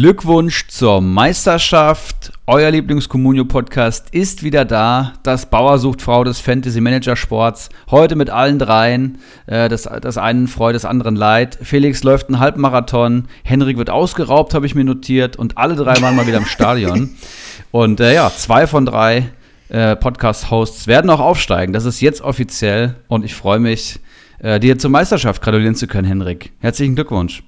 Glückwunsch zur Meisterschaft. Euer Lieblingskommunio-Podcast ist wieder da. Das Bauer sucht Frau des Fantasy-Manager-Sports. Heute mit allen dreien. Äh, das, das einen Freude, des anderen Leid. Felix läuft einen Halbmarathon. Henrik wird ausgeraubt, habe ich mir notiert. Und alle drei waren mal wieder im Stadion. Und äh, ja, zwei von drei äh, Podcast-Hosts werden auch aufsteigen. Das ist jetzt offiziell. Und ich freue mich, äh, dir zur Meisterschaft gratulieren zu können, Henrik. Herzlichen Glückwunsch.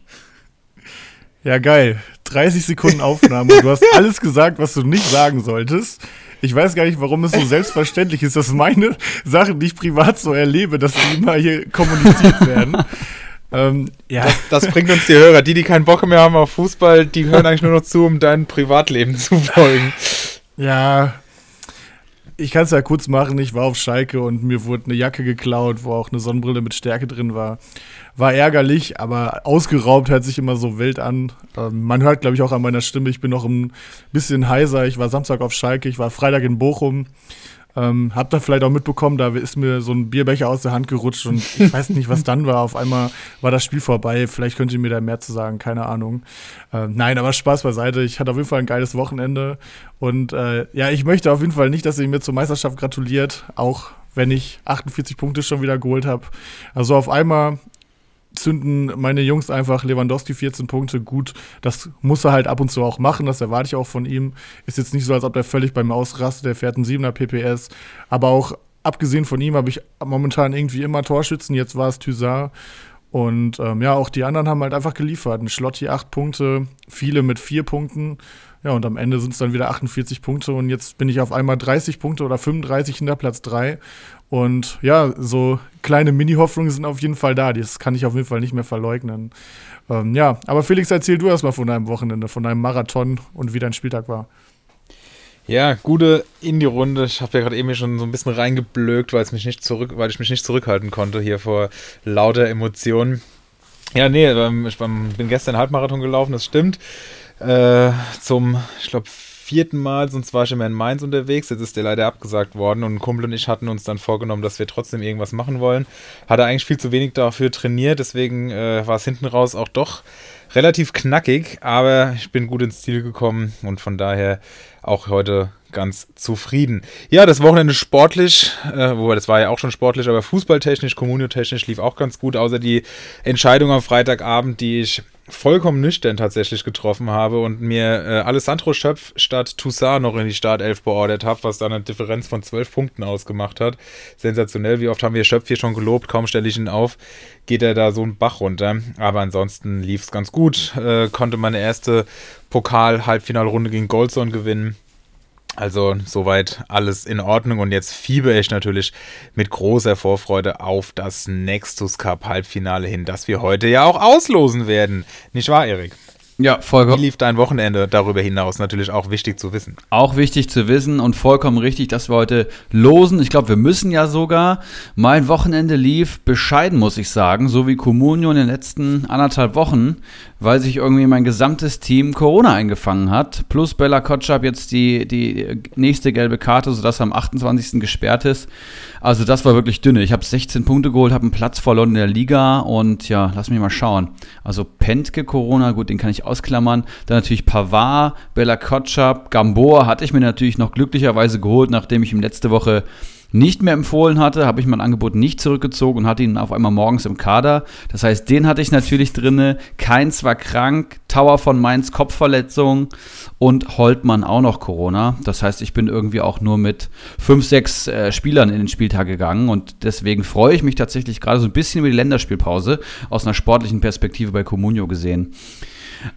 Ja, geil. 30 Sekunden Aufnahme. Du hast alles gesagt, was du nicht sagen solltest. Ich weiß gar nicht, warum es so selbstverständlich ist, dass meine Sachen, die ich privat so erlebe, dass die immer hier kommuniziert werden. Ähm, ja. Das, das, bringt uns die Hörer. Die, die keinen Bock mehr haben auf Fußball, die hören eigentlich nur noch zu, um dein Privatleben zu folgen. Ja, ich kann es ja kurz machen. Ich war auf Schalke und mir wurde eine Jacke geklaut, wo auch eine Sonnenbrille mit Stärke drin war. War ärgerlich, aber ausgeraubt hört sich immer so wild an. Ähm, man hört, glaube ich, auch an meiner Stimme, ich bin noch ein bisschen heiser. Ich war Samstag auf Schalke, ich war Freitag in Bochum. Ähm, habt ihr vielleicht auch mitbekommen, da ist mir so ein Bierbecher aus der Hand gerutscht und ich weiß nicht, was dann war. Auf einmal war das Spiel vorbei. Vielleicht könnt ihr mir da mehr zu sagen, keine Ahnung. Ähm, nein, aber Spaß beiseite. Ich hatte auf jeden Fall ein geiles Wochenende und äh, ja, ich möchte auf jeden Fall nicht, dass ihr mir zur Meisterschaft gratuliert, auch wenn ich 48 Punkte schon wieder geholt habe. Also auf einmal zünden meine Jungs einfach Lewandowski 14 Punkte gut. Das muss er halt ab und zu auch machen, das erwarte ich auch von ihm. Ist jetzt nicht so, als ob der völlig beim Ausrastet, der fährt einen 7er PPS. Aber auch abgesehen von ihm habe ich momentan irgendwie immer Torschützen. Jetzt war es Thysar. Und ähm, ja, auch die anderen haben halt einfach geliefert. Ein Schlotti 8 Punkte, viele mit 4 Punkten. Ja, und am Ende sind es dann wieder 48 Punkte und jetzt bin ich auf einmal 30 Punkte oder 35 hinter Platz 3 und ja, so kleine Mini-Hoffnungen sind auf jeden Fall da. Das kann ich auf jeden Fall nicht mehr verleugnen. Ähm, ja, aber Felix, erzähl du erstmal von deinem Wochenende, von deinem Marathon und wie dein Spieltag war. Ja, gute Indie-Runde. Ich habe ja gerade eben schon so ein bisschen reingeblökt, weil, mich nicht zurück, weil ich mich nicht zurückhalten konnte hier vor lauter Emotionen. Ja, nee, ähm, ich bin gestern Halbmarathon gelaufen, das stimmt. Äh, zum, ich glaube, vierten Mal, sonst war ich immer in Mainz unterwegs. Jetzt ist der leider abgesagt worden und ein Kumpel und ich hatten uns dann vorgenommen, dass wir trotzdem irgendwas machen wollen. Hatte eigentlich viel zu wenig dafür trainiert, deswegen äh, war es hinten raus auch doch relativ knackig, aber ich bin gut ins Ziel gekommen und von daher auch heute ganz zufrieden. Ja, das Wochenende sportlich, äh, wobei das war ja auch schon sportlich, aber fußballtechnisch, kommuniotechnisch lief auch ganz gut, außer die Entscheidung am Freitagabend, die ich vollkommen nüchtern tatsächlich getroffen habe und mir äh, Alessandro Schöpf statt Toussaint noch in die Startelf beordert habe, was dann eine Differenz von zwölf Punkten ausgemacht hat. Sensationell, wie oft haben wir Schöpf hier schon gelobt, kaum stelle ich ihn auf, geht er da so einen Bach runter. Aber ansonsten lief es ganz gut, äh, konnte meine erste Pokal-Halbfinalrunde gegen Goldson gewinnen. Also soweit alles in Ordnung und jetzt fieber ich natürlich mit großer Vorfreude auf das Nextus Cup Halbfinale hin, das wir heute ja auch auslosen werden. Nicht wahr, Erik? Ja, vollkommen. Wie lief dein Wochenende darüber hinaus? Natürlich auch wichtig zu wissen. Auch wichtig zu wissen und vollkommen richtig, dass wir heute losen. Ich glaube, wir müssen ja sogar. Mein Wochenende lief bescheiden, muss ich sagen, so wie Communio in den letzten anderthalb Wochen, weil sich irgendwie mein gesamtes Team Corona eingefangen hat. Plus Bella Kotschab jetzt die, die nächste gelbe Karte, sodass er am 28. gesperrt ist. Also das war wirklich dünne. Ich habe 16 Punkte geholt, habe einen Platz verloren in der Liga und ja, lass mich mal schauen. Also Pentke Corona, gut, den kann ich ausklammern. Dann natürlich Pavard, Bella Kotschap, Gamboa hatte ich mir natürlich noch glücklicherweise geholt, nachdem ich ihm letzte Woche nicht mehr empfohlen hatte, habe ich mein Angebot nicht zurückgezogen und hatte ihn auf einmal morgens im Kader. Das heißt, den hatte ich natürlich drinne. Keins war krank, Tower von Mainz Kopfverletzung und Holtmann auch noch Corona. Das heißt, ich bin irgendwie auch nur mit fünf, sechs äh, Spielern in den Spieltag gegangen und deswegen freue ich mich tatsächlich gerade so ein bisschen über die Länderspielpause aus einer sportlichen Perspektive bei Comunio gesehen.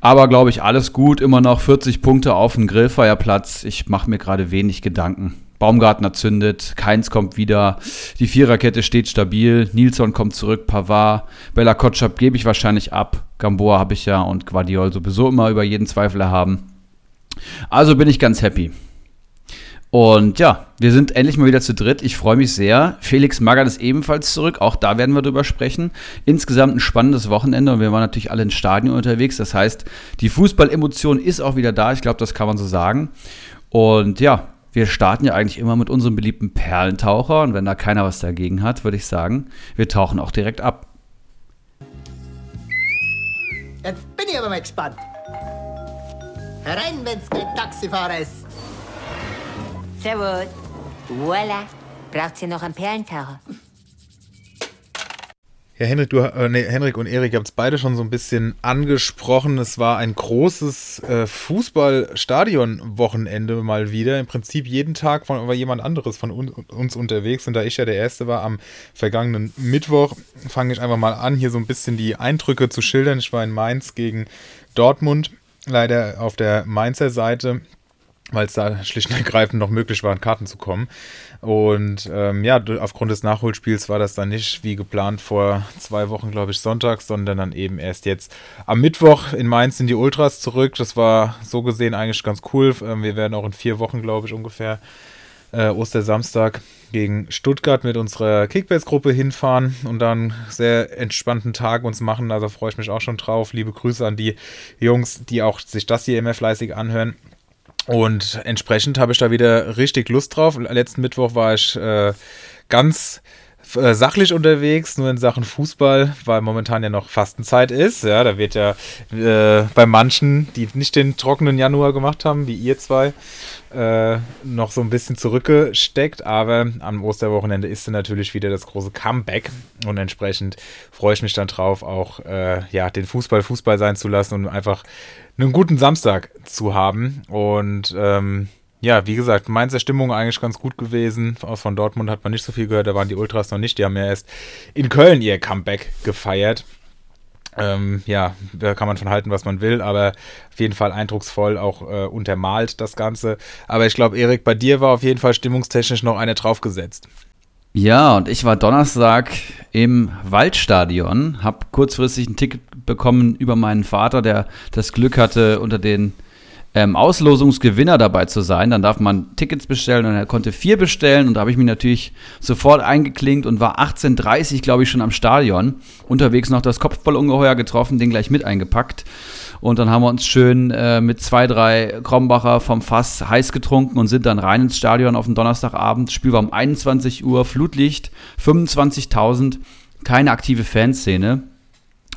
Aber glaube ich, alles gut, immer noch 40 Punkte auf dem Grillfeierplatz. Ich mache mir gerade wenig Gedanken. Baumgartner zündet, Keins kommt wieder, die Viererkette steht stabil, Nilsson kommt zurück, Pavard, Bella Kotschap gebe ich wahrscheinlich ab, Gamboa habe ich ja und Guardiol sowieso immer über jeden Zweifel erhaben. Also bin ich ganz happy. Und ja, wir sind endlich mal wieder zu dritt. Ich freue mich sehr. Felix Magath ist ebenfalls zurück. Auch da werden wir drüber sprechen. Insgesamt ein spannendes Wochenende und wir waren natürlich alle in Stadion unterwegs. Das heißt, die Fußballemotion ist auch wieder da. Ich glaube, das kann man so sagen. Und ja, wir starten ja eigentlich immer mit unserem beliebten Perlentaucher und wenn da keiner was dagegen hat, würde ich sagen, wir tauchen auch direkt ab. Jetzt bin ich aber mal gespannt. Rein, wenn's kein Taxifahrer ist. Servus. Voila. Braucht ihr noch einen Perlentaucher? Ja, Henrik, du, äh, nee, Henrik und Erik, ihr habt es beide schon so ein bisschen angesprochen. Es war ein großes äh, Fußballstadion-Wochenende mal wieder. Im Prinzip jeden Tag von, war jemand anderes von un, uns unterwegs. Und da ich ja der Erste war am vergangenen Mittwoch, fange ich einfach mal an, hier so ein bisschen die Eindrücke zu schildern. Ich war in Mainz gegen Dortmund, leider auf der Mainzer Seite weil es da schlicht und ergreifend noch möglich war, an Karten zu kommen. Und ähm, ja, aufgrund des Nachholspiels war das dann nicht wie geplant vor zwei Wochen, glaube ich, Sonntag, sondern dann eben erst jetzt am Mittwoch in Mainz sind die Ultras zurück. Das war so gesehen eigentlich ganz cool. Ähm, wir werden auch in vier Wochen, glaube ich, ungefähr äh, Ostersamstag gegen Stuttgart mit unserer Kickbase-Gruppe hinfahren und dann sehr entspannten Tag uns machen. Also freue ich mich auch schon drauf. Liebe Grüße an die Jungs, die auch sich das hier immer fleißig anhören. Und entsprechend habe ich da wieder richtig Lust drauf. Letzten Mittwoch war ich äh, ganz äh, sachlich unterwegs, nur in Sachen Fußball, weil momentan ja noch Fastenzeit ist. Ja, da wird ja äh, bei manchen, die nicht den trockenen Januar gemacht haben, wie ihr zwei, äh, noch so ein bisschen zurückgesteckt. Aber am Osterwochenende ist dann natürlich wieder das große Comeback und entsprechend freue ich mich dann drauf, auch äh, ja, den Fußball Fußball sein zu lassen und einfach einen guten Samstag zu haben. Und ähm, ja, wie gesagt, Mainzer Stimmung eigentlich ganz gut gewesen. Von Dortmund hat man nicht so viel gehört, da waren die Ultras noch nicht. Die haben ja erst in Köln ihr Comeback gefeiert. Ähm, ja, da kann man von halten, was man will, aber auf jeden Fall eindrucksvoll auch äh, untermalt das Ganze. Aber ich glaube, Erik, bei dir war auf jeden Fall stimmungstechnisch noch eine draufgesetzt. Ja, und ich war Donnerstag im Waldstadion, habe kurzfristig ein Ticket bekommen über meinen Vater, der das Glück hatte, unter den ähm, Auslosungsgewinner dabei zu sein. Dann darf man Tickets bestellen und er konnte vier bestellen und da habe ich mich natürlich sofort eingeklinkt und war 18.30 glaube ich schon am Stadion. Unterwegs noch das Kopfballungeheuer getroffen, den gleich mit eingepackt. Und dann haben wir uns schön äh, mit zwei, drei Krombacher vom Fass heiß getrunken und sind dann rein ins Stadion auf den Donnerstagabend. Spiel war um 21 Uhr, Flutlicht, 25.000, keine aktive Fanszene.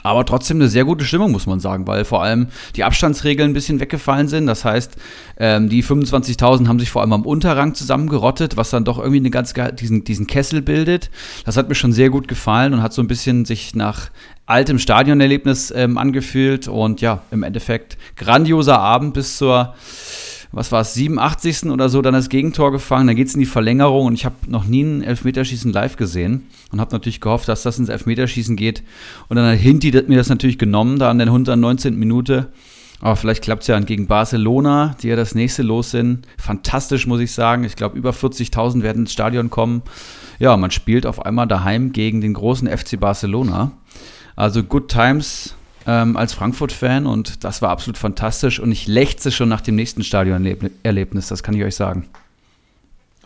Aber trotzdem eine sehr gute Stimmung, muss man sagen, weil vor allem die Abstandsregeln ein bisschen weggefallen sind. Das heißt, ähm, die 25.000 haben sich vor allem am Unterrang zusammengerottet, was dann doch irgendwie eine ganz diesen, diesen Kessel bildet. Das hat mir schon sehr gut gefallen und hat so ein bisschen sich nach altem Stadionerlebnis ähm, angefühlt. Und ja, im Endeffekt grandioser Abend bis zur was war es, 87. oder so dann das Gegentor gefangen. Dann geht es in die Verlängerung und ich habe noch nie ein Elfmeterschießen live gesehen und habe natürlich gehofft, dass das ins Elfmeterschießen geht. Und dann hat Hinti mir das natürlich genommen, da an der 119. Minute. Aber vielleicht klappt es ja gegen Barcelona, die ja das nächste los sind. Fantastisch, muss ich sagen. Ich glaube, über 40.000 werden ins Stadion kommen. Ja, man spielt auf einmal daheim gegen den großen FC Barcelona. Also Good Times ähm, als Frankfurt-Fan und das war absolut fantastisch und ich lechze schon nach dem nächsten Stadionerlebnis, das kann ich euch sagen.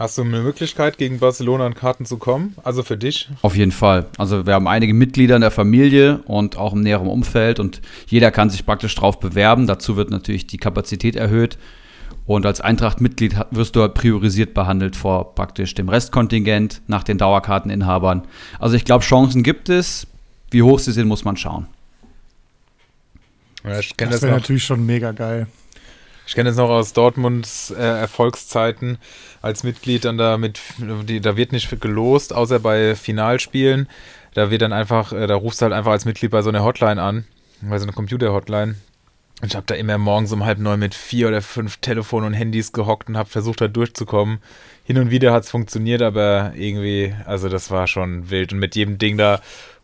Hast du eine Möglichkeit, gegen Barcelona an Karten zu kommen? Also für dich? Auf jeden Fall. Also wir haben einige Mitglieder in der Familie und auch im näheren Umfeld und jeder kann sich praktisch drauf bewerben. Dazu wird natürlich die Kapazität erhöht. Und als Eintracht-Mitglied wirst du halt priorisiert behandelt vor praktisch dem Restkontingent nach den Dauerkarteninhabern. Also ich glaube, Chancen gibt es. Wie hoch sie sind, muss man schauen. Ja, das das wäre natürlich schon mega geil. Ich kenne das noch aus Dortmunds äh, Erfolgszeiten als Mitglied. Dann da, mit, da wird nicht gelost, außer bei Finalspielen. Da wird dann einfach, äh, da rufst du halt einfach als Mitglied bei so einer Hotline an, bei so einer Computer-Hotline. Und ich habe da immer morgens um halb neun mit vier oder fünf Telefon und Handys gehockt und habe versucht, da durchzukommen. Hin und wieder hat es funktioniert, aber irgendwie, also das war schon wild. Und mit jedem Ding da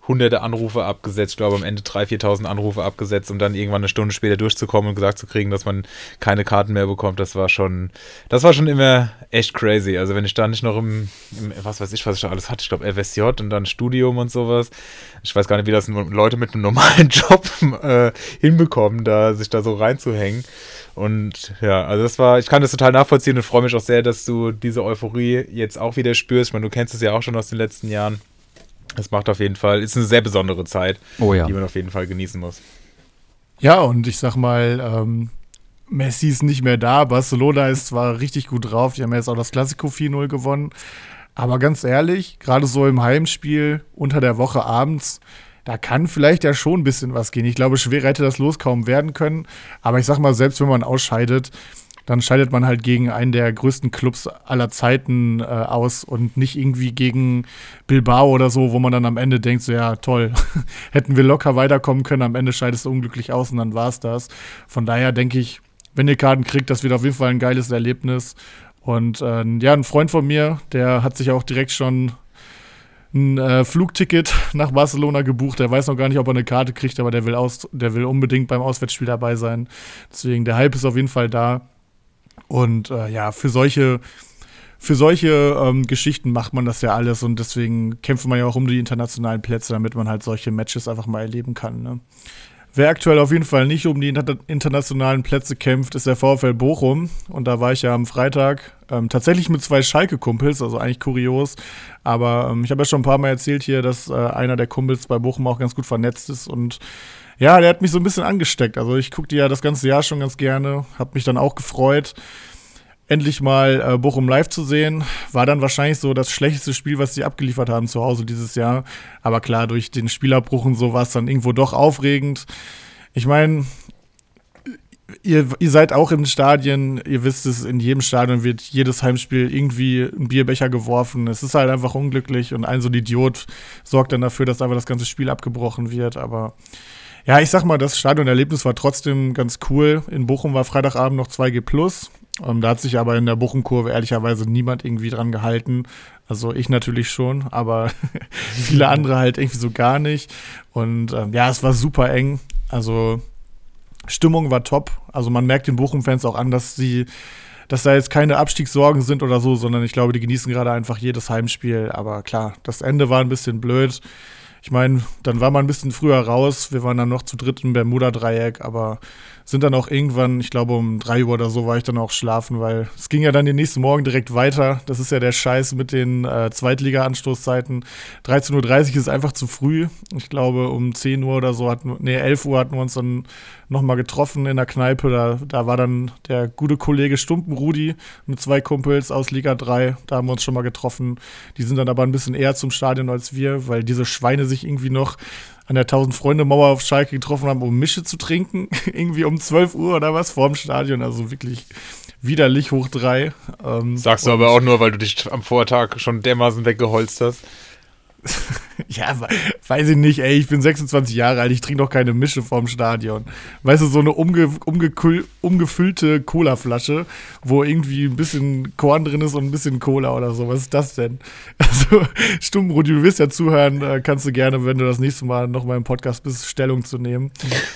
hunderte Anrufe abgesetzt, ich glaube am Ende 3.000, 4.000 Anrufe abgesetzt, um dann irgendwann eine Stunde später durchzukommen und gesagt zu kriegen, dass man keine Karten mehr bekommt. Das war schon, das war schon immer echt crazy. Also wenn ich da nicht noch im, im was weiß ich, was ich da alles hatte, ich glaube FSJ und dann Studium und sowas. Ich weiß gar nicht, wie das Leute mit einem normalen Job äh, hinbekommen, da sich da so reinzuhängen. Und ja, also das war, ich kann das total nachvollziehen und freue mich auch sehr, dass du diese Euphorie jetzt auch wieder spürst. Ich meine, du kennst es ja auch schon aus den letzten Jahren. Es macht auf jeden Fall, ist eine sehr besondere Zeit, oh ja. die man auf jeden Fall genießen muss. Ja, und ich sag mal, ähm, Messi ist nicht mehr da. Barcelona ist zwar richtig gut drauf, die haben jetzt auch das Classico 4-0 gewonnen. Aber ganz ehrlich, gerade so im Heimspiel unter der Woche abends, da kann vielleicht ja schon ein bisschen was gehen. Ich glaube, schwerer hätte das Los kaum werden können. Aber ich sag mal, selbst wenn man ausscheidet, dann scheidet man halt gegen einen der größten Clubs aller Zeiten äh, aus und nicht irgendwie gegen Bilbao oder so, wo man dann am Ende denkt, so ja, toll, hätten wir locker weiterkommen können, am Ende scheidest du unglücklich aus und dann war es das. Von daher denke ich, wenn ihr Karten kriegt, das wird auf jeden Fall ein geiles Erlebnis. Und äh, ja, ein Freund von mir, der hat sich auch direkt schon ein äh, Flugticket nach Barcelona gebucht. Der weiß noch gar nicht, ob er eine Karte kriegt, aber der will, aus, der will unbedingt beim Auswärtsspiel dabei sein. Deswegen, der Hype ist auf jeden Fall da. Und äh, ja, für solche, für solche ähm, Geschichten macht man das ja alles und deswegen kämpft man ja auch um die internationalen Plätze, damit man halt solche Matches einfach mal erleben kann. Ne? Wer aktuell auf jeden Fall nicht um die inter internationalen Plätze kämpft, ist der VfL Bochum. Und da war ich ja am Freitag ähm, tatsächlich mit zwei Schalke-Kumpels, also eigentlich kurios. Aber ähm, ich habe ja schon ein paar Mal erzählt hier, dass äh, einer der Kumpels bei Bochum auch ganz gut vernetzt ist und ja, der hat mich so ein bisschen angesteckt. Also ich gucke die ja das ganze Jahr schon ganz gerne, habe mich dann auch gefreut, endlich mal äh, Bochum live zu sehen. War dann wahrscheinlich so das schlechteste Spiel, was sie abgeliefert haben zu Hause dieses Jahr. Aber klar, durch den Spielabbruch und so war es dann irgendwo doch aufregend. Ich meine, ihr, ihr seid auch im Stadion, ihr wisst es, in jedem Stadion wird jedes Heimspiel irgendwie ein Bierbecher geworfen. Es ist halt einfach unglücklich und ein so ein Idiot sorgt dann dafür, dass einfach das ganze Spiel abgebrochen wird. Aber ja, ich sag mal, das Stadionerlebnis war trotzdem ganz cool. In Bochum war Freitagabend noch 2G Plus. Ähm, da hat sich aber in der Bochum-Kurve ehrlicherweise niemand irgendwie dran gehalten. Also ich natürlich schon, aber viele andere halt irgendwie so gar nicht. Und ähm, ja, es war super eng. Also Stimmung war top. Also man merkt den Bochum-Fans auch an, dass sie, dass da jetzt keine Abstiegssorgen sind oder so, sondern ich glaube, die genießen gerade einfach jedes Heimspiel. Aber klar, das Ende war ein bisschen blöd. Ich meine, dann war man ein bisschen früher raus. Wir waren dann noch zu dritt im Bermuda-Dreieck, aber sind dann auch irgendwann, ich glaube um drei Uhr oder so war ich dann auch schlafen, weil es ging ja dann den nächsten Morgen direkt weiter. Das ist ja der Scheiß mit den äh, Zweitliga-Anstoßzeiten. 13.30 Uhr ist einfach zu früh. Ich glaube um 10 Uhr oder so hatten, nee, 11 Uhr hatten wir uns dann nochmal getroffen in der Kneipe. Da, da war dann der gute Kollege Stumpen Rudi mit zwei Kumpels aus Liga 3. Da haben wir uns schon mal getroffen. Die sind dann aber ein bisschen eher zum Stadion als wir, weil diese Schweine sich irgendwie noch an der 1000-Freunde-Mauer auf Schalke getroffen haben, um Mische zu trinken. Irgendwie um 12 Uhr oder was vorm Stadion. Also wirklich widerlich hoch drei. Ähm, Sagst du aber auch nur, weil du dich am Vortag schon dermaßen weggeholzt hast. ja, weiß ich nicht, ey, ich bin 26 Jahre alt, ich trinke doch keine Mische vorm Stadion. Weißt du, so eine umge umgefüllte Colaflasche, wo irgendwie ein bisschen Korn drin ist und ein bisschen Cola oder so. Was ist das denn? Also, stumm, Rudi, du wirst ja zuhören, äh, kannst du gerne, wenn du das nächste Mal noch mal im Podcast bist, Stellung zu nehmen.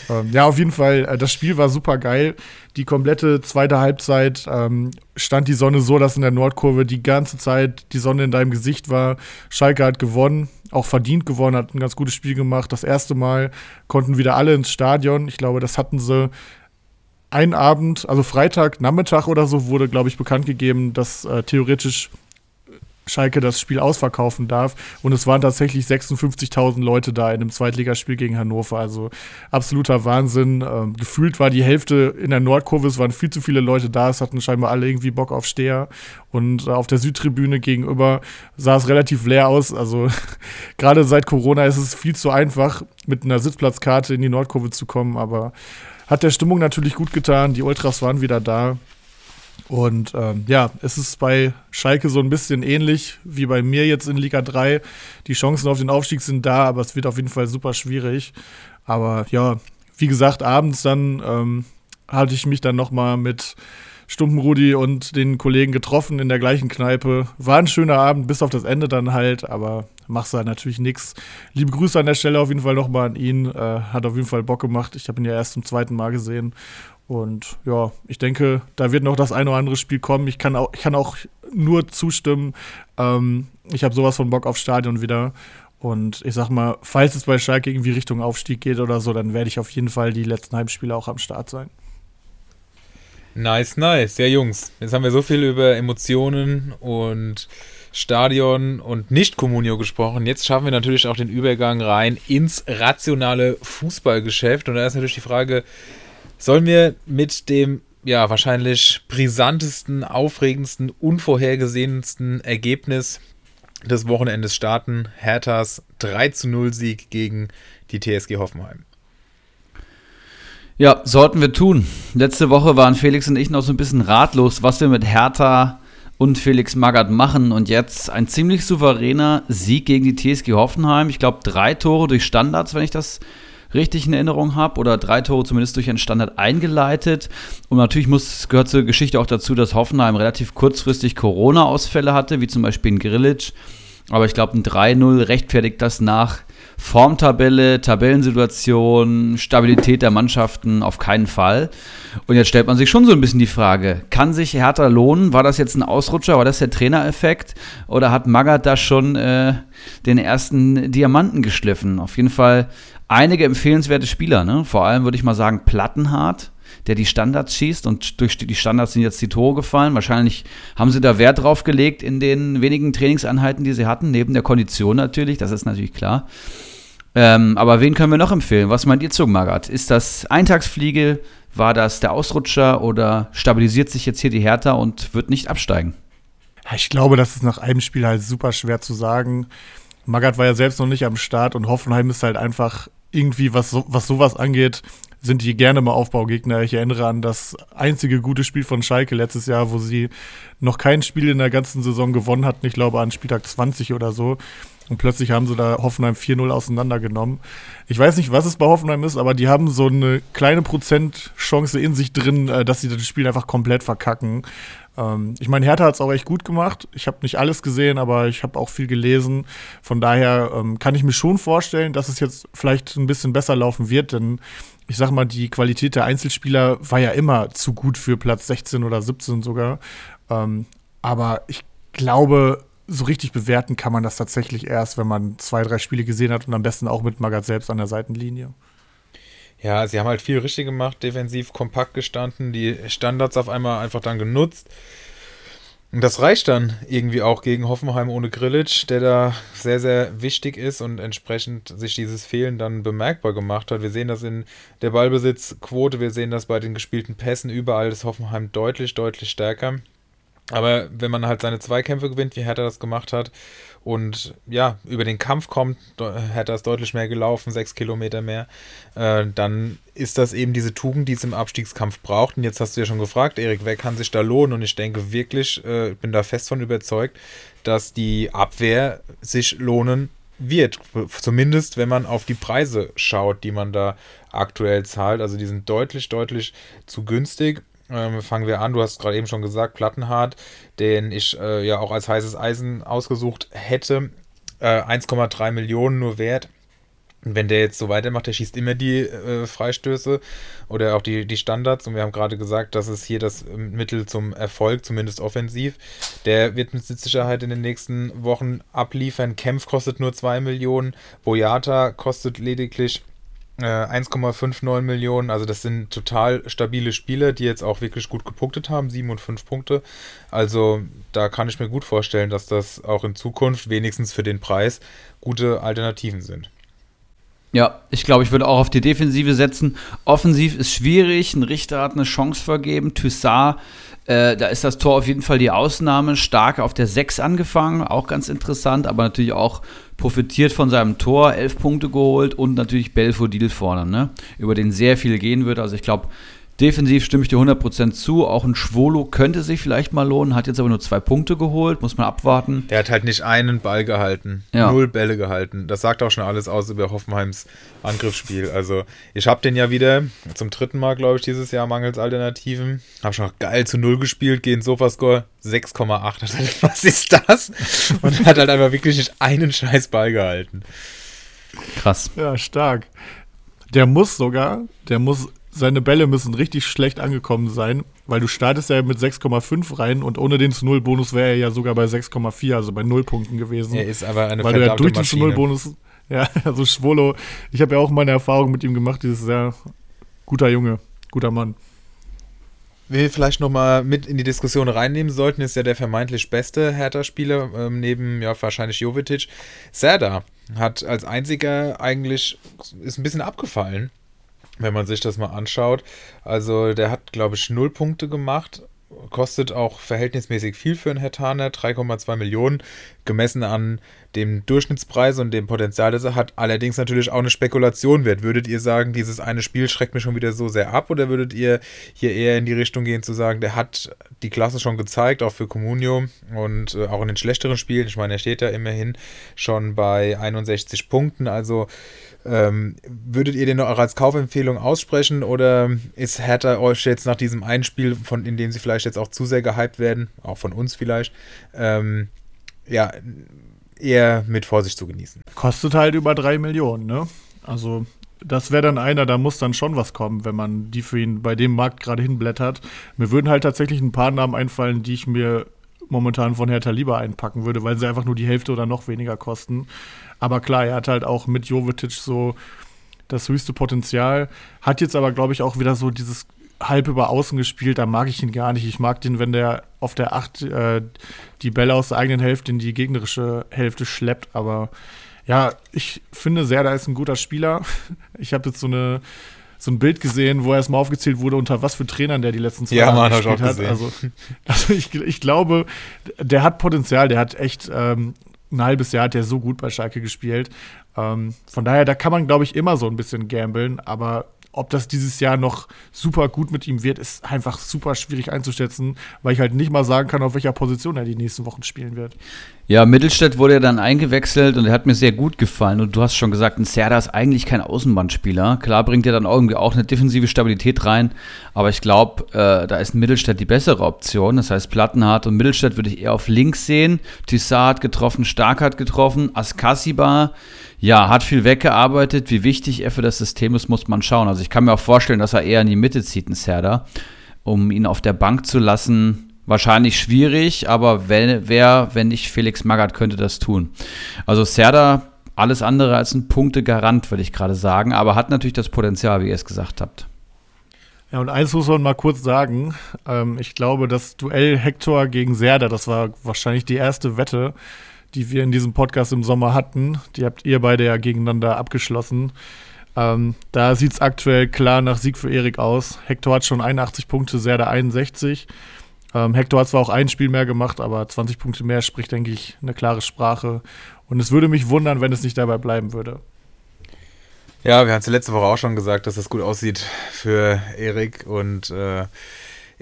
ähm, ja, auf jeden Fall, äh, das Spiel war super geil. Die komplette zweite Halbzeit ähm, stand die Sonne so, dass in der Nordkurve die ganze Zeit die Sonne in deinem Gesicht war. Schalke hat gewonnen, auch verdient gewonnen, hat ein ganz gutes Spiel gemacht. Das erste Mal konnten wieder alle ins Stadion. Ich glaube, das hatten sie einen Abend, also Freitag, Nachmittag oder so, wurde, glaube ich, bekannt gegeben, dass äh, theoretisch Schalke das Spiel ausverkaufen darf. Und es waren tatsächlich 56.000 Leute da in einem Zweitligaspiel gegen Hannover. Also absoluter Wahnsinn. Ähm, gefühlt war die Hälfte in der Nordkurve, es waren viel zu viele Leute da. Es hatten scheinbar alle irgendwie Bock auf Steher. Und äh, auf der Südtribüne gegenüber sah es relativ leer aus. Also gerade seit Corona ist es viel zu einfach, mit einer Sitzplatzkarte in die Nordkurve zu kommen. Aber hat der Stimmung natürlich gut getan. Die Ultras waren wieder da. Und ähm, ja, es ist bei Schalke so ein bisschen ähnlich wie bei mir jetzt in Liga 3. Die Chancen auf den Aufstieg sind da, aber es wird auf jeden Fall super schwierig. Aber ja, wie gesagt, abends dann ähm, hatte ich mich dann noch mal mit Stumpenrudi und den Kollegen getroffen in der gleichen Kneipe. War ein schöner Abend, bis auf das Ende dann halt, aber machst halt natürlich nichts. Liebe Grüße an der Stelle auf jeden Fall nochmal an ihn. Äh, hat auf jeden Fall Bock gemacht. Ich habe ihn ja erst zum zweiten Mal gesehen. Und ja, ich denke, da wird noch das eine oder andere Spiel kommen. Ich kann auch, ich kann auch nur zustimmen. Ähm, ich habe sowas von Bock aufs Stadion wieder. Und ich sag mal, falls es bei Schalke irgendwie Richtung Aufstieg geht oder so, dann werde ich auf jeden Fall die letzten Heimspiele auch am Start sein. Nice, nice. Ja, Jungs, jetzt haben wir so viel über Emotionen und Stadion und Nicht-Communio gesprochen. Jetzt schaffen wir natürlich auch den Übergang rein ins rationale Fußballgeschäft. Und da ist natürlich die Frage, Sollen wir mit dem ja wahrscheinlich brisantesten, aufregendsten, unvorhergesehensten Ergebnis des Wochenendes starten. Herthas 3 zu 0 Sieg gegen die TSG Hoffenheim. Ja, sollten wir tun. Letzte Woche waren Felix und ich noch so ein bisschen ratlos, was wir mit Hertha und Felix Magath machen. Und jetzt ein ziemlich souveräner Sieg gegen die TSG Hoffenheim. Ich glaube, drei Tore durch Standards, wenn ich das richtig in Erinnerung habe, oder drei Tore zumindest durch einen Standard eingeleitet. Und natürlich muss, gehört zur Geschichte auch dazu, dass Hoffenheim relativ kurzfristig Corona-Ausfälle hatte, wie zum Beispiel in Grillitsch. Aber ich glaube, ein 3-0 rechtfertigt das nach Formtabelle, Tabellensituation, Stabilität der Mannschaften auf keinen Fall. Und jetzt stellt man sich schon so ein bisschen die Frage, kann sich Hertha lohnen? War das jetzt ein Ausrutscher? War das der Trainereffekt? Oder hat Magath da schon äh, den ersten Diamanten geschliffen? Auf jeden Fall einige empfehlenswerte Spieler, ne? Vor allem würde ich mal sagen Plattenhardt der die Standards schießt und durch die Standards sind jetzt die Tore gefallen. Wahrscheinlich haben sie da Wert drauf gelegt in den wenigen Trainingseinheiten, die sie hatten, neben der Kondition natürlich, das ist natürlich klar. Ähm, aber wen können wir noch empfehlen? Was meint ihr zu Magath? Ist das Eintagsfliege? War das der Ausrutscher oder stabilisiert sich jetzt hier die Hertha und wird nicht absteigen? Ich glaube, das ist nach einem Spiel halt super schwer zu sagen. Magath war ja selbst noch nicht am Start und Hoffenheim ist halt einfach irgendwie, was, so, was sowas angeht, sind die gerne mal Aufbaugegner. Ich erinnere an das einzige gute Spiel von Schalke letztes Jahr, wo sie noch kein Spiel in der ganzen Saison gewonnen hatten. Ich glaube an Spieltag 20 oder so. Und plötzlich haben sie da Hoffenheim 4-0 auseinandergenommen. Ich weiß nicht, was es bei Hoffenheim ist, aber die haben so eine kleine Prozentchance in sich drin, äh, dass sie das Spiel einfach komplett verkacken. Ähm, ich meine, Hertha hat es auch echt gut gemacht. Ich habe nicht alles gesehen, aber ich habe auch viel gelesen. Von daher ähm, kann ich mir schon vorstellen, dass es jetzt vielleicht ein bisschen besser laufen wird, denn ich sag mal, die Qualität der Einzelspieler war ja immer zu gut für Platz 16 oder 17 sogar. Ähm, aber ich glaube, so richtig bewerten kann man das tatsächlich erst, wenn man zwei, drei Spiele gesehen hat und am besten auch mit Magath selbst an der Seitenlinie. Ja, sie haben halt viel richtig gemacht, defensiv kompakt gestanden, die Standards auf einmal einfach dann genutzt. Und das reicht dann irgendwie auch gegen Hoffenheim ohne Grillitsch, der da sehr, sehr wichtig ist und entsprechend sich dieses Fehlen dann bemerkbar gemacht hat. Wir sehen das in der Ballbesitzquote, wir sehen das bei den gespielten Pässen, überall ist Hoffenheim deutlich, deutlich stärker. Aber wenn man halt seine Zweikämpfe gewinnt, wie Hertha das gemacht hat, und ja, über den Kampf kommt, Hertha ist deutlich mehr gelaufen, sechs Kilometer mehr, äh, dann ist das eben diese Tugend, die es im Abstiegskampf braucht. Und jetzt hast du ja schon gefragt, Erik, wer kann sich da lohnen? Und ich denke wirklich, äh, bin da fest von überzeugt, dass die Abwehr sich lohnen wird. Zumindest, wenn man auf die Preise schaut, die man da aktuell zahlt. Also die sind deutlich, deutlich zu günstig. Ähm, fangen wir an, du hast gerade eben schon gesagt, Plattenhardt, den ich äh, ja auch als heißes Eisen ausgesucht hätte. Äh, 1,3 Millionen nur wert. Und wenn der jetzt so weitermacht, der schießt immer die äh, Freistöße oder auch die, die Standards. Und wir haben gerade gesagt, das ist hier das Mittel zum Erfolg, zumindest offensiv. Der wird mit Sicherheit in den nächsten Wochen abliefern. Kempf kostet nur 2 Millionen. Boyata kostet lediglich 1,59 äh, Millionen, also das sind total stabile Spieler, die jetzt auch wirklich gut gepunktet haben, 7 und 5 Punkte. Also da kann ich mir gut vorstellen, dass das auch in Zukunft wenigstens für den Preis gute Alternativen sind. Ja, ich glaube, ich würde auch auf die Defensive setzen. Offensiv ist schwierig, ein Richter hat eine Chance vergeben, Toussaint äh, da ist das Tor auf jeden Fall die Ausnahme. Stark auf der 6 angefangen, auch ganz interessant, aber natürlich auch profitiert von seinem Tor, 11 Punkte geholt und natürlich Belfodil vorne, ne? über den sehr viel gehen wird. Also ich glaube, Defensiv stimme ich dir 100% zu. Auch ein Schwolo könnte sich vielleicht mal lohnen, hat jetzt aber nur zwei Punkte geholt, muss man abwarten. Er hat halt nicht einen Ball gehalten, ja. null Bälle gehalten. Das sagt auch schon alles aus über Hoffenheims Angriffsspiel. Also, ich habe den ja wieder zum dritten Mal, glaube ich, dieses Jahr mangels Alternativen. Habe schon geil zu null gespielt, gegen Sofascore 6,8. Was ist das? Und hat halt einfach wirklich nicht einen scheiß Ball gehalten. Krass. Ja, stark. Der muss sogar, der muss seine Bälle müssen richtig schlecht angekommen sein, weil du startest ja mit 6,5 rein und ohne den zu Null Bonus wäre er ja sogar bei 6,4, also bei Null Punkten gewesen. Er ist aber eine Weil du ja durch den zu Null Bonus, ja, also Schwolo, ich habe ja auch meine Erfahrung mit ihm gemacht, dieses sehr guter Junge, guter Mann. wir vielleicht nochmal mit in die Diskussion reinnehmen sollten, ist ja der vermeintlich beste Hertha-Spieler, ähm, neben ja wahrscheinlich Jovetic. Serda hat als einziger eigentlich, ist ein bisschen abgefallen wenn man sich das mal anschaut. Also der hat, glaube ich, null Punkte gemacht kostet auch verhältnismäßig viel für einen Hertaner, 3,2 Millionen, gemessen an dem Durchschnittspreis und dem Potenzial, das er hat. Allerdings natürlich auch eine Spekulation wird. Würdet ihr sagen, dieses eine Spiel schreckt mich schon wieder so sehr ab oder würdet ihr hier eher in die Richtung gehen zu sagen, der hat die Klasse schon gezeigt, auch für Comunio und äh, auch in den schlechteren Spielen. Ich meine, er steht da immerhin schon bei 61 Punkten, also ähm, würdet ihr den noch als Kaufempfehlung aussprechen oder ist Hertha euch jetzt nach diesem einen Spiel, von, in dem sie vielleicht jetzt auch zu sehr gehypt werden, auch von uns vielleicht, ähm, ja, eher mit Vorsicht zu genießen? Kostet halt über drei Millionen, ne? Also das wäre dann einer, da muss dann schon was kommen, wenn man die für ihn bei dem Markt gerade hinblättert. Mir würden halt tatsächlich ein paar Namen einfallen, die ich mir momentan von Hertha lieber einpacken würde, weil sie einfach nur die Hälfte oder noch weniger kosten. Aber klar, er hat halt auch mit Jovetic so das höchste Potenzial. Hat jetzt aber, glaube ich, auch wieder so dieses halb über außen gespielt. Da mag ich ihn gar nicht. Ich mag den, wenn der auf der Acht äh, die Bälle aus der eigenen Hälfte in die gegnerische Hälfte schleppt. Aber ja, ich finde sehr, da ist ein guter Spieler. Ich habe jetzt so eine so ein Bild gesehen, wo erstmal aufgezählt wurde, unter was für Trainern der die letzten zwei ja, Jahre Mann, gespielt hat. Also, also ich, ich glaube, der hat Potenzial, der hat echt ähm, ein halbes Jahr hat der so gut bei Schalke gespielt. Ähm, von daher, da kann man, glaube ich, immer so ein bisschen gambeln, aber ob das dieses Jahr noch super gut mit ihm wird, ist einfach super schwierig einzuschätzen, weil ich halt nicht mal sagen kann, auf welcher Position er die nächsten Wochen spielen wird. Ja, Mittelstädt wurde ja dann eingewechselt und er hat mir sehr gut gefallen. Und du hast schon gesagt, ein Serda ist eigentlich kein Außenbandspieler. Klar bringt er dann irgendwie auch eine defensive Stabilität rein, aber ich glaube, äh, da ist Mittelstädt die bessere Option. Das heißt, Plattenhardt und Mittelstädt würde ich eher auf links sehen. Tissat getroffen, Stark hat getroffen, Askasiba, ja, hat viel weggearbeitet. Wie wichtig er für das System ist, muss man schauen. Also ich kann mir auch vorstellen, dass er eher in die Mitte zieht, ein Serda, um ihn auf der Bank zu lassen Wahrscheinlich schwierig, aber wenn, wer, wenn nicht Felix Magath, könnte das tun. Also Serda, alles andere als ein Punktegarant, würde ich gerade sagen, aber hat natürlich das Potenzial, wie ihr es gesagt habt. Ja, und eins muss man mal kurz sagen. Ähm, ich glaube, das Duell Hector gegen Serda, das war wahrscheinlich die erste Wette, die wir in diesem Podcast im Sommer hatten. Die habt ihr beide ja gegeneinander abgeschlossen. Ähm, da sieht es aktuell klar nach Sieg für Erik aus. Hector hat schon 81 Punkte, Serda 61. Ähm, Hector hat zwar auch ein Spiel mehr gemacht, aber 20 Punkte mehr spricht, denke ich, eine klare Sprache. Und es würde mich wundern, wenn es nicht dabei bleiben würde. Ja, wir haben es letzte Woche auch schon gesagt, dass das gut aussieht für Erik und äh,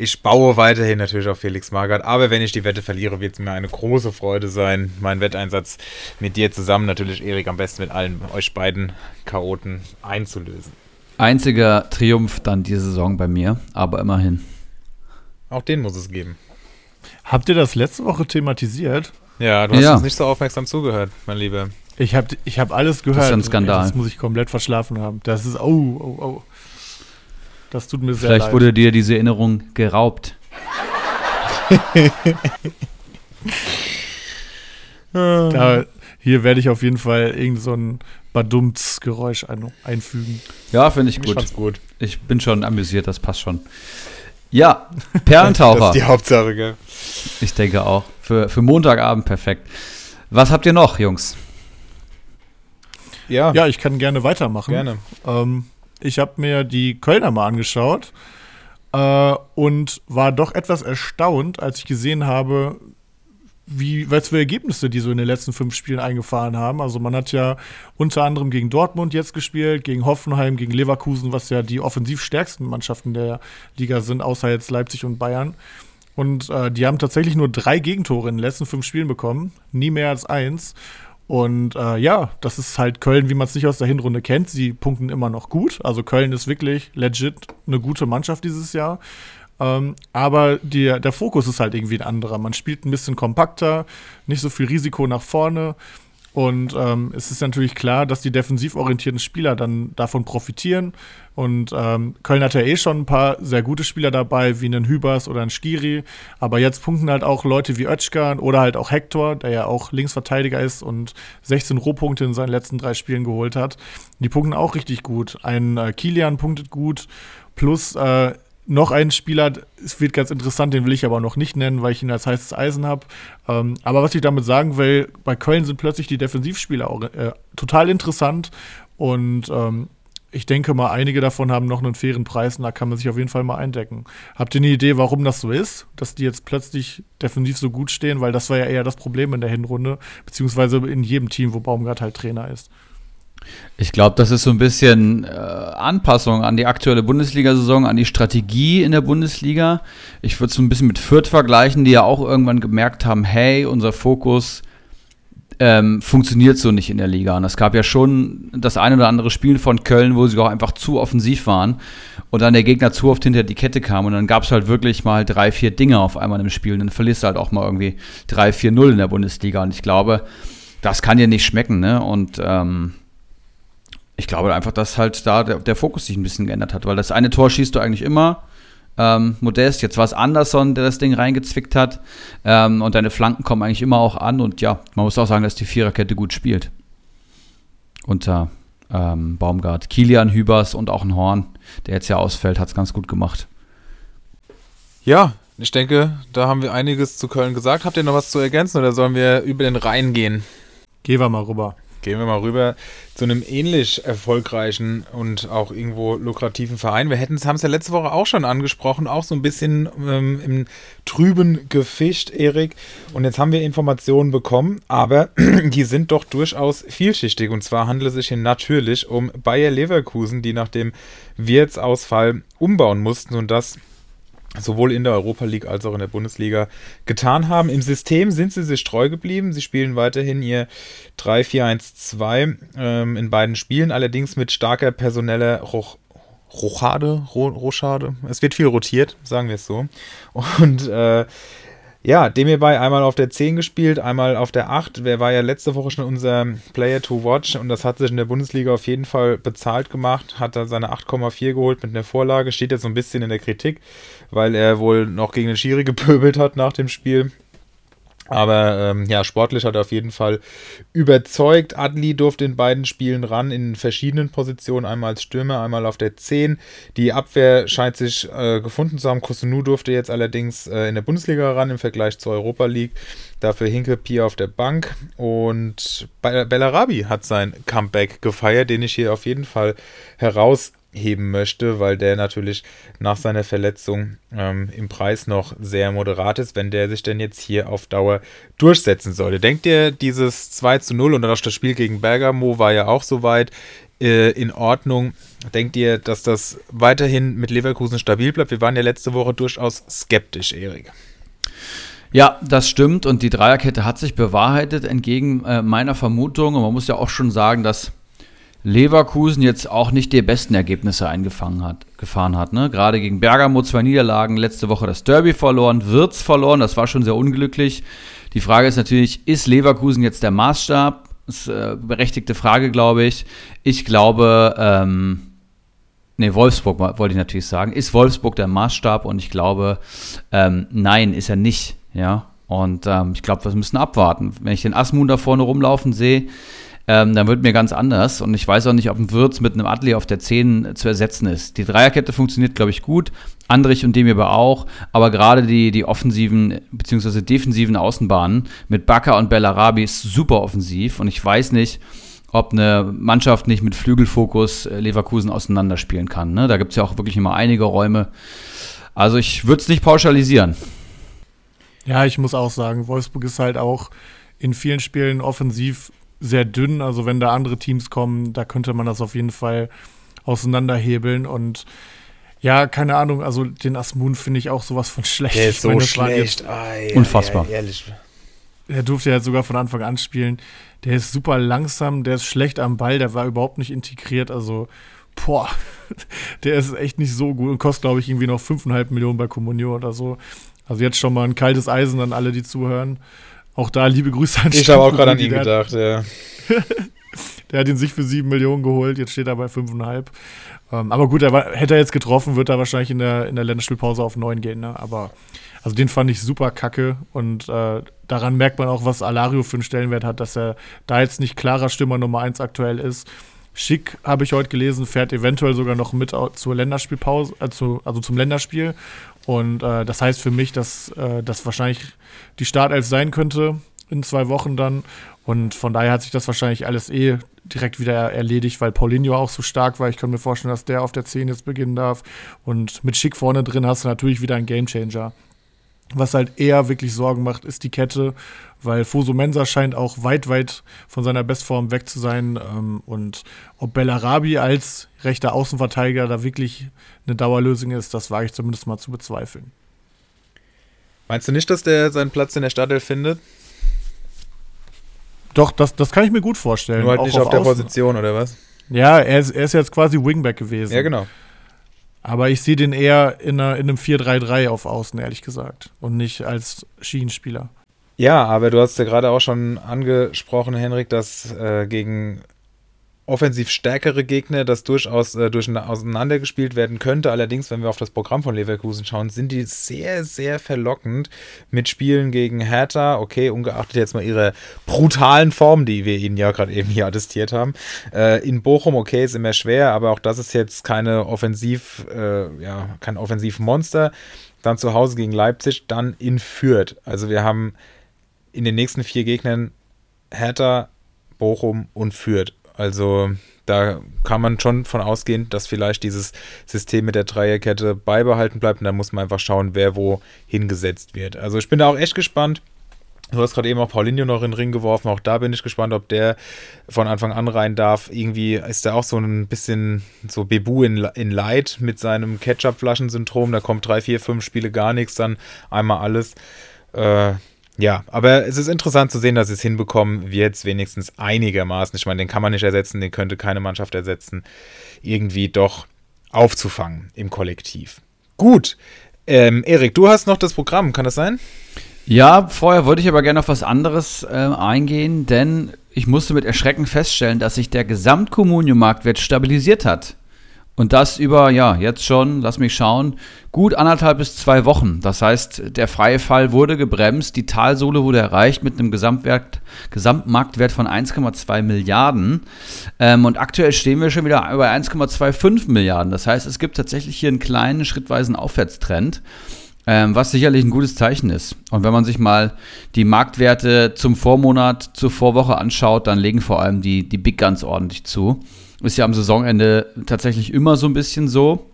ich baue weiterhin natürlich auf Felix Magath. Aber wenn ich die Wette verliere, wird es mir eine große Freude sein, meinen Wetteinsatz mit dir zusammen, natürlich Erik am besten mit allen euch beiden Chaoten einzulösen. Einziger Triumph dann diese Saison bei mir, aber immerhin. Auch den muss es geben. Habt ihr das letzte Woche thematisiert? Ja, du hast Ja. uns nicht so aufmerksam zugehört, mein Lieber. Ich habe ich hab alles gehört. ist ein Skandal. Das muss ich komplett verschlafen haben. Das ist, oh, oh, oh. Das tut mir sehr Vielleicht leid. wurde dir diese Erinnerung geraubt. da, hier werde ich auf jeden Fall irgend so ein Badumts-Geräusch ein, einfügen. Ja, finde ich Ich gut. gut. Ich bin schon amüsiert, das passt schon. Ja, Das Perlentaucher. ist die Hauptsache, gell? Ich denke auch. Für, für Montagabend perfekt. Was habt ihr noch, Jungs? Ja, Ja, ich kann gerne weitermachen. gerne. Ähm, ich habe mir die Kölner mal angeschaut äh, und war doch etwas erstaunt, als ich gesehen habe, wie, was für Ergebnisse die so in den letzten fünf Spielen eingefahren haben. Also man hat ja unter anderem gegen Dortmund jetzt gespielt, gegen Hoffenheim, gegen Leverkusen, was ja die offensiv stärksten Mannschaften der Liga sind, außer jetzt Leipzig und Bayern. Und äh, die haben tatsächlich nur drei Gegentore in den letzten fünf Spielen bekommen, nie mehr als eins. Und äh, ja, das ist halt Köln, wie man es nicht aus der Hinrunde kennt. Sie punkten immer noch gut. Also Köln ist wirklich legit eine gute Mannschaft dieses Jahr. Ähm, aber die, der Fokus ist halt irgendwie ein anderer. Man spielt ein bisschen kompakter, nicht so viel Risiko nach vorne. Und ähm, es ist natürlich klar, dass die defensiv orientierten Spieler dann davon profitieren. Und ähm, Köln hat ja eh schon ein paar sehr gute Spieler dabei, wie einen Hübers oder einen Skiri. Aber jetzt punkten halt auch Leute wie Özcan oder halt auch Hector, der ja auch Linksverteidiger ist und 16 Rohpunkte in seinen letzten drei Spielen geholt hat. Die punkten auch richtig gut. Ein äh, Kilian punktet gut. Plus äh, noch ein Spieler, es wird ganz interessant, den will ich aber noch nicht nennen, weil ich ihn als heißes Eisen habe. Ähm, aber was ich damit sagen will, bei Köln sind plötzlich die Defensivspieler auch äh, total interessant und ähm, ich denke mal, einige davon haben noch einen fairen Preis und da kann man sich auf jeden Fall mal eindecken. Habt ihr eine Idee, warum das so ist, dass die jetzt plötzlich defensiv so gut stehen? Weil das war ja eher das Problem in der Hinrunde, beziehungsweise in jedem Team, wo Baumgart halt Trainer ist. Ich glaube, das ist so ein bisschen äh, Anpassung an die aktuelle Bundesliga-Saison, an die Strategie in der Bundesliga. Ich würde es so ein bisschen mit Fürth vergleichen, die ja auch irgendwann gemerkt haben, hey, unser Fokus ähm, funktioniert so nicht in der Liga. Und es gab ja schon das eine oder andere Spiel von Köln, wo sie auch einfach zu offensiv waren und dann der Gegner zu oft hinter die Kette kam. Und dann gab es halt wirklich mal drei, vier Dinge auf einmal im Spiel. Und dann verlierst du halt auch mal irgendwie 3-4-0 in der Bundesliga. Und ich glaube, das kann dir nicht schmecken. Ne? Und ähm, ich glaube einfach, dass halt da der, der, Fokus sich ein bisschen geändert hat, weil das eine Tor schießt du eigentlich immer. Ähm, Modest, jetzt war es Anderson, der das Ding reingezwickt hat. Ähm, und deine Flanken kommen eigentlich immer auch an. Und ja, man muss auch sagen, dass die Viererkette gut spielt. Unter ähm, Baumgart. Kilian Hübers und auch ein Horn, der jetzt ja ausfällt, hat es ganz gut gemacht. Ja, ich denke, da haben wir einiges zu Köln gesagt. Habt ihr noch was zu ergänzen oder sollen wir über den Rhein gehen? Gehen wir mal rüber. Gehen wir mal rüber zu einem ähnlich erfolgreichen und auch irgendwo lukrativen Verein. Wir hätten haben es ja letzte Woche auch schon angesprochen, auch so ein bisschen ähm, im Trüben gefischt, Erik. Und jetzt haben wir Informationen bekommen, aber die sind doch durchaus vielschichtig. Und zwar handelt es sich hier natürlich um Bayer Leverkusen, die nach dem Wirtsausfall umbauen mussten und das sowohl in der Europa League als auch in der Bundesliga getan haben. Im System sind sie sich treu geblieben. Sie spielen weiterhin ihr 3-4-1-2 ähm, in beiden Spielen, allerdings mit starker personeller Roch Rochade, Ro Rochade. Es wird viel rotiert, sagen wir es so. Und äh, ja, dem hierbei einmal auf der 10 gespielt, einmal auf der 8. Wer war ja letzte Woche schon unser Player to watch und das hat sich in der Bundesliga auf jeden Fall bezahlt gemacht. Hat da seine 8,4 geholt mit einer Vorlage. Steht jetzt so ein bisschen in der Kritik, weil er wohl noch gegen den Schiri gepöbelt hat nach dem Spiel. Aber ähm, ja, sportlich hat er auf jeden Fall überzeugt. Adli durfte in beiden Spielen ran, in verschiedenen Positionen, einmal als Stürmer, einmal auf der 10. Die Abwehr scheint sich äh, gefunden zu haben. Kosunu durfte jetzt allerdings äh, in der Bundesliga ran im Vergleich zur Europa League. Dafür Hinke Pier auf der Bank. Und Bellarabi hat sein Comeback gefeiert, den ich hier auf jeden Fall heraus heben möchte, weil der natürlich nach seiner Verletzung ähm, im Preis noch sehr moderat ist, wenn der sich denn jetzt hier auf Dauer durchsetzen sollte. Denkt ihr, dieses 2 zu 0 und auch das Spiel gegen Bergamo war ja auch soweit äh, in Ordnung. Denkt ihr, dass das weiterhin mit Leverkusen stabil bleibt? Wir waren ja letzte Woche durchaus skeptisch, Erik. Ja, das stimmt und die Dreierkette hat sich bewahrheitet entgegen äh, meiner Vermutung und man muss ja auch schon sagen, dass Leverkusen jetzt auch nicht die besten Ergebnisse eingefangen hat, gefahren hat. Ne? Gerade gegen Bergamo zwei Niederlagen, letzte Woche das Derby verloren, Wirtz verloren, das war schon sehr unglücklich. Die Frage ist natürlich, ist Leverkusen jetzt der Maßstab? Das ist eine berechtigte Frage, glaube ich. Ich glaube, ähm, nee, Wolfsburg wollte ich natürlich sagen. Ist Wolfsburg der Maßstab? Und ich glaube, ähm, nein, ist er nicht. Ja, und ähm, ich glaube, wir müssen abwarten. Wenn ich den Asmun da vorne rumlaufen sehe, ähm, dann wird mir ganz anders. Und ich weiß auch nicht, ob ein Wirtz mit einem Adli auf der 10 zu ersetzen ist. Die Dreierkette funktioniert, glaube ich, gut. Andrich und Demir aber auch. Aber gerade die, die offensiven bzw. defensiven Außenbahnen mit Bakker und Bellarabi ist super offensiv. Und ich weiß nicht, ob eine Mannschaft nicht mit Flügelfokus äh, Leverkusen auseinanderspielen kann. Ne? Da gibt es ja auch wirklich immer einige Räume. Also ich würde es nicht pauschalisieren. Ja, ich muss auch sagen, Wolfsburg ist halt auch in vielen Spielen offensiv sehr dünn. Also wenn da andere Teams kommen, da könnte man das auf jeden Fall auseinanderhebeln. Und ja, keine Ahnung, also den Asmun finde ich auch sowas von schlecht. Der ist so meine, schlecht. Ai, Unfassbar. Ai, ehrlich. Der durfte ja sogar von Anfang an spielen. Der ist super langsam, der ist schlecht am Ball, der war überhaupt nicht integriert. Also, boah, der ist echt nicht so gut und kostet, glaube ich, irgendwie noch 5,5 Millionen bei Communio oder so. Also jetzt schon mal ein kaltes Eisen an alle, die zuhören. Auch da liebe Grüße an Ich habe auch gerade an ihn gedacht, ja. der hat ihn sich für sieben Millionen geholt, jetzt steht er bei fünfeinhalb. Ähm, aber gut, er war, hätte er jetzt getroffen, wird er wahrscheinlich in der, in der Länderspielpause auf neun gehen. Ne? Aber also den fand ich super kacke und äh, daran merkt man auch, was Alario für einen Stellenwert hat, dass er da jetzt nicht klarer Stürmer Nummer eins aktuell ist. Schick, habe ich heute gelesen, fährt eventuell sogar noch mit zur Länderspielpause, also, also zum Länderspiel. Und äh, das heißt für mich, dass äh, das wahrscheinlich die Startelf sein könnte in zwei Wochen dann. Und von daher hat sich das wahrscheinlich alles eh direkt wieder erledigt, weil Paulinho auch so stark war. Ich kann mir vorstellen, dass der auf der 10 jetzt beginnen darf. Und mit Schick vorne drin hast du natürlich wieder einen Gamechanger. Was halt eher wirklich Sorgen macht, ist die Kette, weil Foso Mensa scheint auch weit, weit von seiner Bestform weg zu sein. Ähm, und ob Bellarabi als rechter Außenverteidiger da wirklich eine Dauerlösung ist, das wage ich zumindest mal zu bezweifeln. Meinst du nicht, dass der seinen Platz in der Startelf findet? Doch, das, das kann ich mir gut vorstellen. Nur halt auch nicht auf, der Außen. Position, oder was? Ja, er ist, er ist jetzt quasi Wingback gewesen. Ja, genau. Aber ich sehe den eher in, einer, in einem 4-3-3 auf Außen, ehrlich gesagt. Und nicht als Schienenspieler. Ja, aber du hast ja gerade auch schon angesprochen, Henrik, dass äh, gegen offensiv stärkere Gegner das durchaus äh, durch auseinandergespielt werden könnte. Allerdings, wenn wir auf das Programm von Leverkusen schauen, sind die sehr, sehr verlockend mit Spielen gegen Hertha. Okay, ungeachtet jetzt mal ihrer brutalen Form, die wir ihnen ja gerade eben hier attestiert haben. Äh, in Bochum, okay, ist immer schwer, aber auch das ist jetzt keine Offensiv, äh, ja, kein Offensivmonster. Dann zu Hause gegen Leipzig, dann in Fürth. Also wir haben in den nächsten vier Gegnern Hertha, Bochum und Fürth. Also da kann man schon von ausgehen, dass vielleicht dieses System mit der Dreierkette beibehalten bleibt. Und da muss man einfach schauen, wer wo hingesetzt wird. Also ich bin da auch echt gespannt. Du hast gerade eben auch Paulinho noch in den Ring geworfen. Auch da bin ich gespannt, ob der von Anfang an rein darf. Irgendwie ist er auch so ein bisschen so Bebu in, in Light mit seinem Ketchup-Flaschen-Syndrom. Da kommt drei, vier, fünf Spiele gar nichts, dann einmal alles. Äh, ja, aber es ist interessant zu sehen, dass sie es hinbekommen, wir jetzt wenigstens einigermaßen, ich meine, den kann man nicht ersetzen, den könnte keine Mannschaft ersetzen, irgendwie doch aufzufangen im Kollektiv. Gut, ähm, Erik, du hast noch das Programm, kann das sein? Ja, vorher wollte ich aber gerne auf was anderes äh, eingehen, denn ich musste mit Erschrecken feststellen, dass sich der Gesamtkommunio-Marktwert stabilisiert hat. Und das über, ja, jetzt schon, lass mich schauen, gut anderthalb bis zwei Wochen. Das heißt, der freie Fall wurde gebremst, die Talsohle wurde erreicht mit einem Gesamtwert, Gesamtmarktwert von 1,2 Milliarden. Ähm, und aktuell stehen wir schon wieder bei 1,25 Milliarden. Das heißt, es gibt tatsächlich hier einen kleinen, schrittweisen Aufwärtstrend. Ähm, was sicherlich ein gutes Zeichen ist. Und wenn man sich mal die Marktwerte zum Vormonat, zur Vorwoche anschaut, dann legen vor allem die, die Big Guns ordentlich zu. Ist ja am Saisonende tatsächlich immer so ein bisschen so,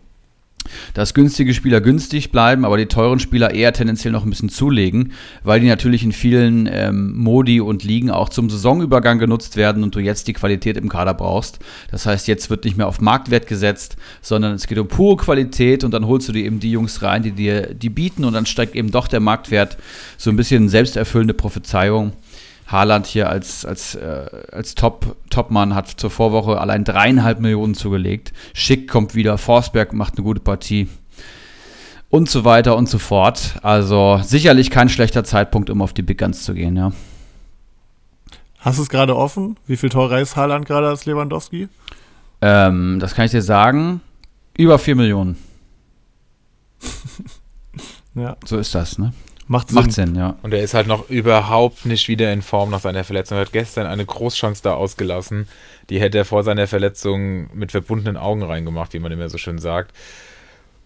dass günstige Spieler günstig bleiben, aber die teuren Spieler eher tendenziell noch ein bisschen zulegen, weil die natürlich in vielen ähm, Modi und Ligen auch zum Saisonübergang genutzt werden und du jetzt die Qualität im Kader brauchst. Das heißt, jetzt wird nicht mehr auf Marktwert gesetzt, sondern es geht um pure Qualität und dann holst du dir eben die Jungs rein, die dir die bieten und dann steigt eben doch der Marktwert so ein bisschen selbsterfüllende Prophezeiung. Haaland hier als, als, äh, als Top, Topmann hat zur Vorwoche allein dreieinhalb Millionen zugelegt. Schick kommt wieder, Forsberg macht eine gute Partie. Und so weiter und so fort. Also sicherlich kein schlechter Zeitpunkt, um auf die Big Guns zu gehen, ja. Hast du es gerade offen? Wie viel teurer ist Haaland gerade als Lewandowski? Ähm, das kann ich dir sagen. Über 4 Millionen. ja. So ist das, ne? Macht Sinn. Macht Sinn, ja. Und er ist halt noch überhaupt nicht wieder in Form nach seiner Verletzung. Er hat gestern eine Großchance da ausgelassen. Die hätte er vor seiner Verletzung mit verbundenen Augen reingemacht, wie man immer so schön sagt.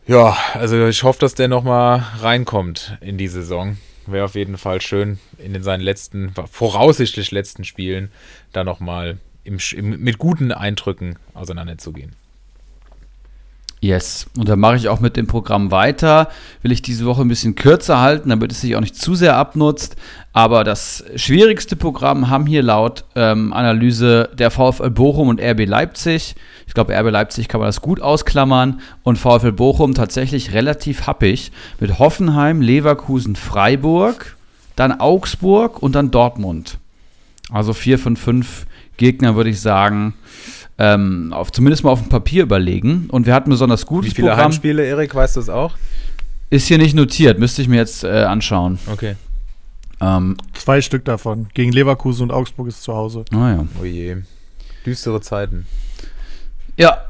Ja, also ich hoffe, dass der nochmal reinkommt in die Saison. Wäre auf jeden Fall schön, in den seinen letzten, voraussichtlich letzten Spielen, da nochmal im, im, mit guten Eindrücken auseinanderzugehen. Yes. Und dann mache ich auch mit dem Programm weiter. Will ich diese Woche ein bisschen kürzer halten, damit es sich auch nicht zu sehr abnutzt. Aber das schwierigste Programm haben hier laut ähm, Analyse der VfL Bochum und RB Leipzig. Ich glaube, RB Leipzig kann man das gut ausklammern. Und VfL Bochum tatsächlich relativ happig mit Hoffenheim, Leverkusen, Freiburg, dann Augsburg und dann Dortmund. Also vier von fünf Gegner, würde ich sagen ähm, auf, zumindest mal auf dem Papier überlegen. Und wir hatten besonders gutes Wie viele Programm. Heimspiele, Erik, weißt du es auch? Ist hier nicht notiert, müsste ich mir jetzt äh, anschauen. Okay. Ähm, Zwei Stück davon. Gegen Leverkusen und Augsburg ist zu Hause. ah ja. Oh je. Düstere Zeiten. Ja,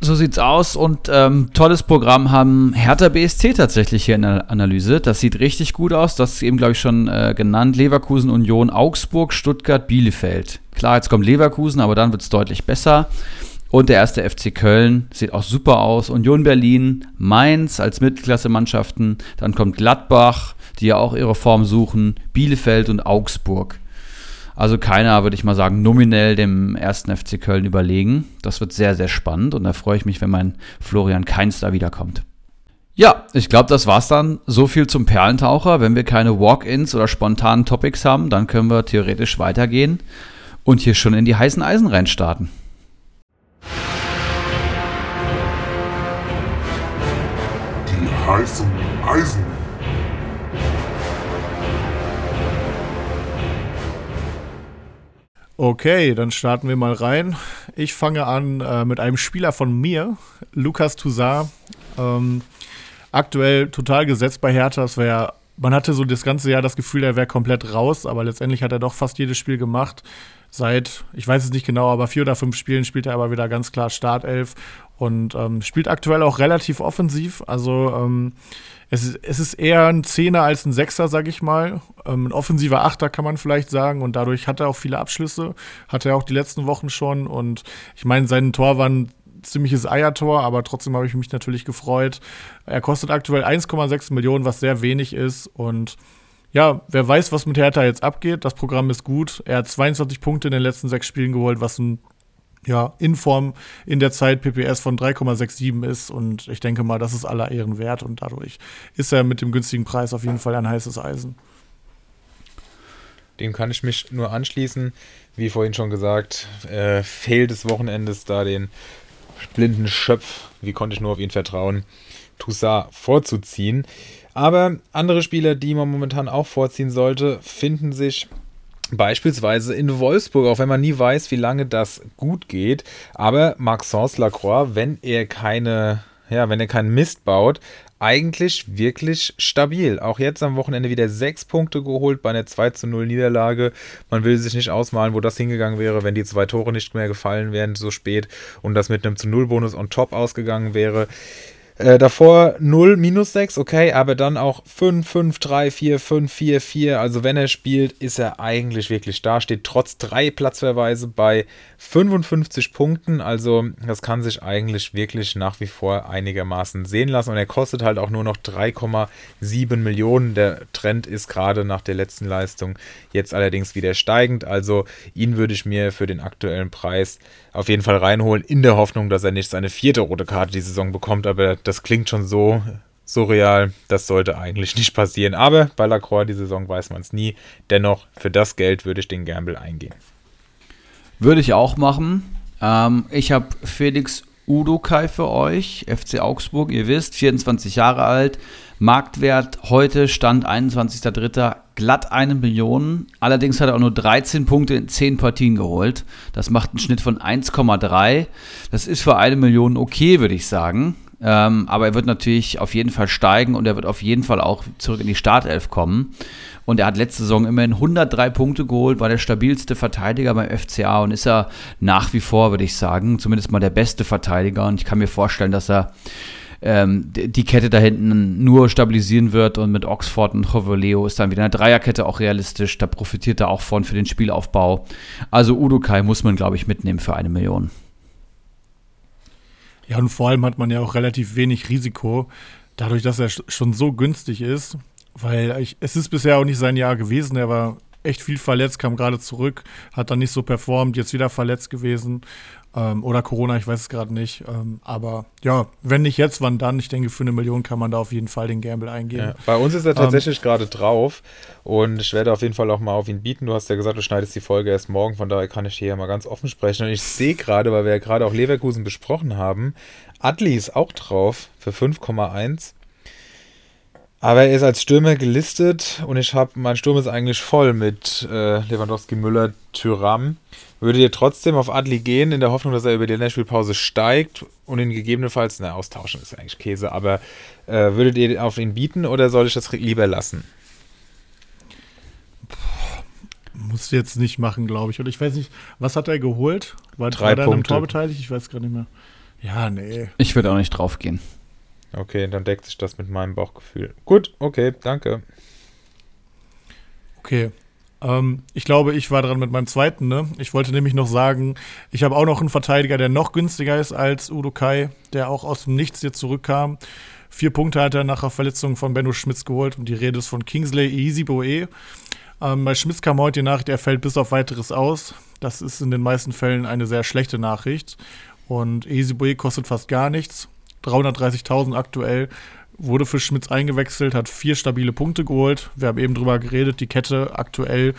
so sieht's aus. Und ähm, tolles Programm haben Hertha BSC tatsächlich hier in der Analyse. Das sieht richtig gut aus. Das ist eben, glaube ich, schon äh, genannt. Leverkusen, Union, Augsburg, Stuttgart, Bielefeld. Klar, jetzt kommt Leverkusen, aber dann wird's deutlich besser. Und der erste FC Köln sieht auch super aus. Union Berlin, Mainz als Mittelklasse-Mannschaften. Dann kommt Gladbach, die ja auch ihre Form suchen. Bielefeld und Augsburg. Also keiner, würde ich mal sagen, nominell dem ersten FC Köln überlegen. Das wird sehr, sehr spannend und da freue ich mich, wenn mein Florian Keins da wiederkommt. Ja, ich glaube, das war's dann. So viel zum Perlentaucher. Wenn wir keine Walk-ins oder spontanen Topics haben, dann können wir theoretisch weitergehen und hier schon in die heißen Eisen reinstarten. Die heißen Eisen. Okay, dann starten wir mal rein. Ich fange an äh, mit einem Spieler von mir, Lukas Toussaint. Ähm, aktuell total gesetzt bei Hertha. Das wär, man hatte so das ganze Jahr das Gefühl, er wäre komplett raus, aber letztendlich hat er doch fast jedes Spiel gemacht. Seit, ich weiß es nicht genau, aber vier oder fünf Spielen spielt er aber wieder ganz klar Startelf und ähm, spielt aktuell auch relativ offensiv. Also ähm, es, ist, es ist eher ein Zehner als ein Sechser, sag ich mal. Ähm, ein offensiver Achter kann man vielleicht sagen und dadurch hat er auch viele Abschlüsse. Hat er auch die letzten Wochen schon und ich meine, sein Tor war ein ziemliches Eiertor, aber trotzdem habe ich mich natürlich gefreut. Er kostet aktuell 1,6 Millionen, was sehr wenig ist und ja, wer weiß, was mit Hertha jetzt abgeht. Das Programm ist gut. Er hat 22 Punkte in den letzten sechs Spielen geholt, was ein ja, in Form in der Zeit PPS von 3,67 ist. Und ich denke mal, das ist aller Ehren wert. Und dadurch ist er mit dem günstigen Preis auf jeden Fall ein heißes Eisen. Dem kann ich mich nur anschließen. Wie vorhin schon gesagt, äh, fehlt des Wochenendes da den blinden Schöpf. Wie konnte ich nur auf ihn vertrauen, Toussaint vorzuziehen. Aber andere Spieler, die man momentan auch vorziehen sollte, finden sich Beispielsweise in Wolfsburg, auch wenn man nie weiß, wie lange das gut geht. Aber Maxence Lacroix, wenn er keine, ja, wenn er keinen Mist baut, eigentlich wirklich stabil. Auch jetzt am Wochenende wieder sechs Punkte geholt bei einer 2 zu 0 Niederlage. Man will sich nicht ausmalen, wo das hingegangen wäre, wenn die zwei Tore nicht mehr gefallen wären so spät und das mit einem zu 0 Bonus on top ausgegangen wäre. Äh, davor 0, minus 6, okay, aber dann auch 5, 5, 3, 4, 5, 4, 4. Also wenn er spielt, ist er eigentlich wirklich da. Steht trotz drei Platzverweise bei 55 Punkten. Also das kann sich eigentlich wirklich nach wie vor einigermaßen sehen lassen. Und er kostet halt auch nur noch 3,7 Millionen. Der Trend ist gerade nach der letzten Leistung jetzt allerdings wieder steigend. Also ihn würde ich mir für den aktuellen Preis auf jeden Fall reinholen, in der Hoffnung, dass er nicht seine vierte rote Karte die Saison bekommt. Aber das klingt schon so surreal. Das sollte eigentlich nicht passieren. Aber bei Lacroix die Saison weiß man es nie. Dennoch, für das Geld würde ich den Gamble eingehen. Würde ich auch machen. Ähm, ich habe Felix Udokai für euch, FC Augsburg, ihr wisst, 24 Jahre alt, Marktwert heute Stand 21.03. glatt eine Million. Allerdings hat er auch nur 13 Punkte in 10 Partien geholt. Das macht einen Schnitt von 1,3. Das ist für eine Million okay, würde ich sagen. Ähm, aber er wird natürlich auf jeden Fall steigen und er wird auf jeden Fall auch zurück in die Startelf kommen. Und er hat letzte Saison immerhin 103 Punkte geholt, war der stabilste Verteidiger beim FCA und ist er nach wie vor, würde ich sagen, zumindest mal der beste Verteidiger. Und ich kann mir vorstellen, dass er ähm, die Kette da hinten nur stabilisieren wird und mit Oxford und Jovoleo ist dann wieder eine Dreierkette auch realistisch. Da profitiert er auch von für den Spielaufbau. Also Udo Kai muss man, glaube ich, mitnehmen für eine Million. Ja, und vor allem hat man ja auch relativ wenig Risiko, dadurch, dass er schon so günstig ist, weil ich, es ist bisher auch nicht sein Jahr gewesen. Er war echt viel verletzt, kam gerade zurück, hat dann nicht so performt, jetzt wieder verletzt gewesen. Ähm, oder Corona, ich weiß es gerade nicht. Ähm, aber ja, wenn nicht jetzt, wann dann? Ich denke, für eine Million kann man da auf jeden Fall den Gamble eingehen. Ja, bei uns ist er tatsächlich ähm, gerade drauf und ich werde auf jeden Fall auch mal auf ihn bieten. Du hast ja gesagt, du schneidest die Folge erst morgen, von daher kann ich hier mal ganz offen sprechen. Und ich sehe gerade, weil wir ja gerade auch Leverkusen besprochen haben, Adli ist auch drauf für 5,1. Aber er ist als Stürmer gelistet und ich habe, mein Sturm ist eigentlich voll mit äh, Lewandowski, Müller, Tyram. Würdet ihr trotzdem auf Adli gehen, in der Hoffnung, dass er über die Länderspielpause steigt und ihn gegebenenfalls, na, austauschen ist eigentlich Käse, aber äh, würdet ihr auf ihn bieten oder soll ich das lieber lassen? Muss jetzt nicht machen, glaube ich. Und ich weiß nicht, was hat er geholt? War, Drei war Punkte. Tor beteiligt? Ich weiß gar nicht mehr. Ja, nee. Ich würde auch nicht drauf gehen. Okay, dann deckt sich das mit meinem Bauchgefühl. Gut, okay, danke. Okay. Ähm, ich glaube, ich war dran mit meinem zweiten. Ne? Ich wollte nämlich noch sagen, ich habe auch noch einen Verteidiger, der noch günstiger ist als Udo Kai, der auch aus dem Nichts hier zurückkam. Vier Punkte hat er nach der Verletzung von Benno Schmitz geholt und die Rede ist von Kingsley Easyboe. Ähm, bei Schmitz kam heute die Nachricht, er fällt bis auf weiteres aus. Das ist in den meisten Fällen eine sehr schlechte Nachricht. Und Easyboy kostet fast gar nichts. 330.000 aktuell. Wurde für Schmitz eingewechselt, hat vier stabile Punkte geholt. Wir haben eben drüber geredet, die Kette aktuell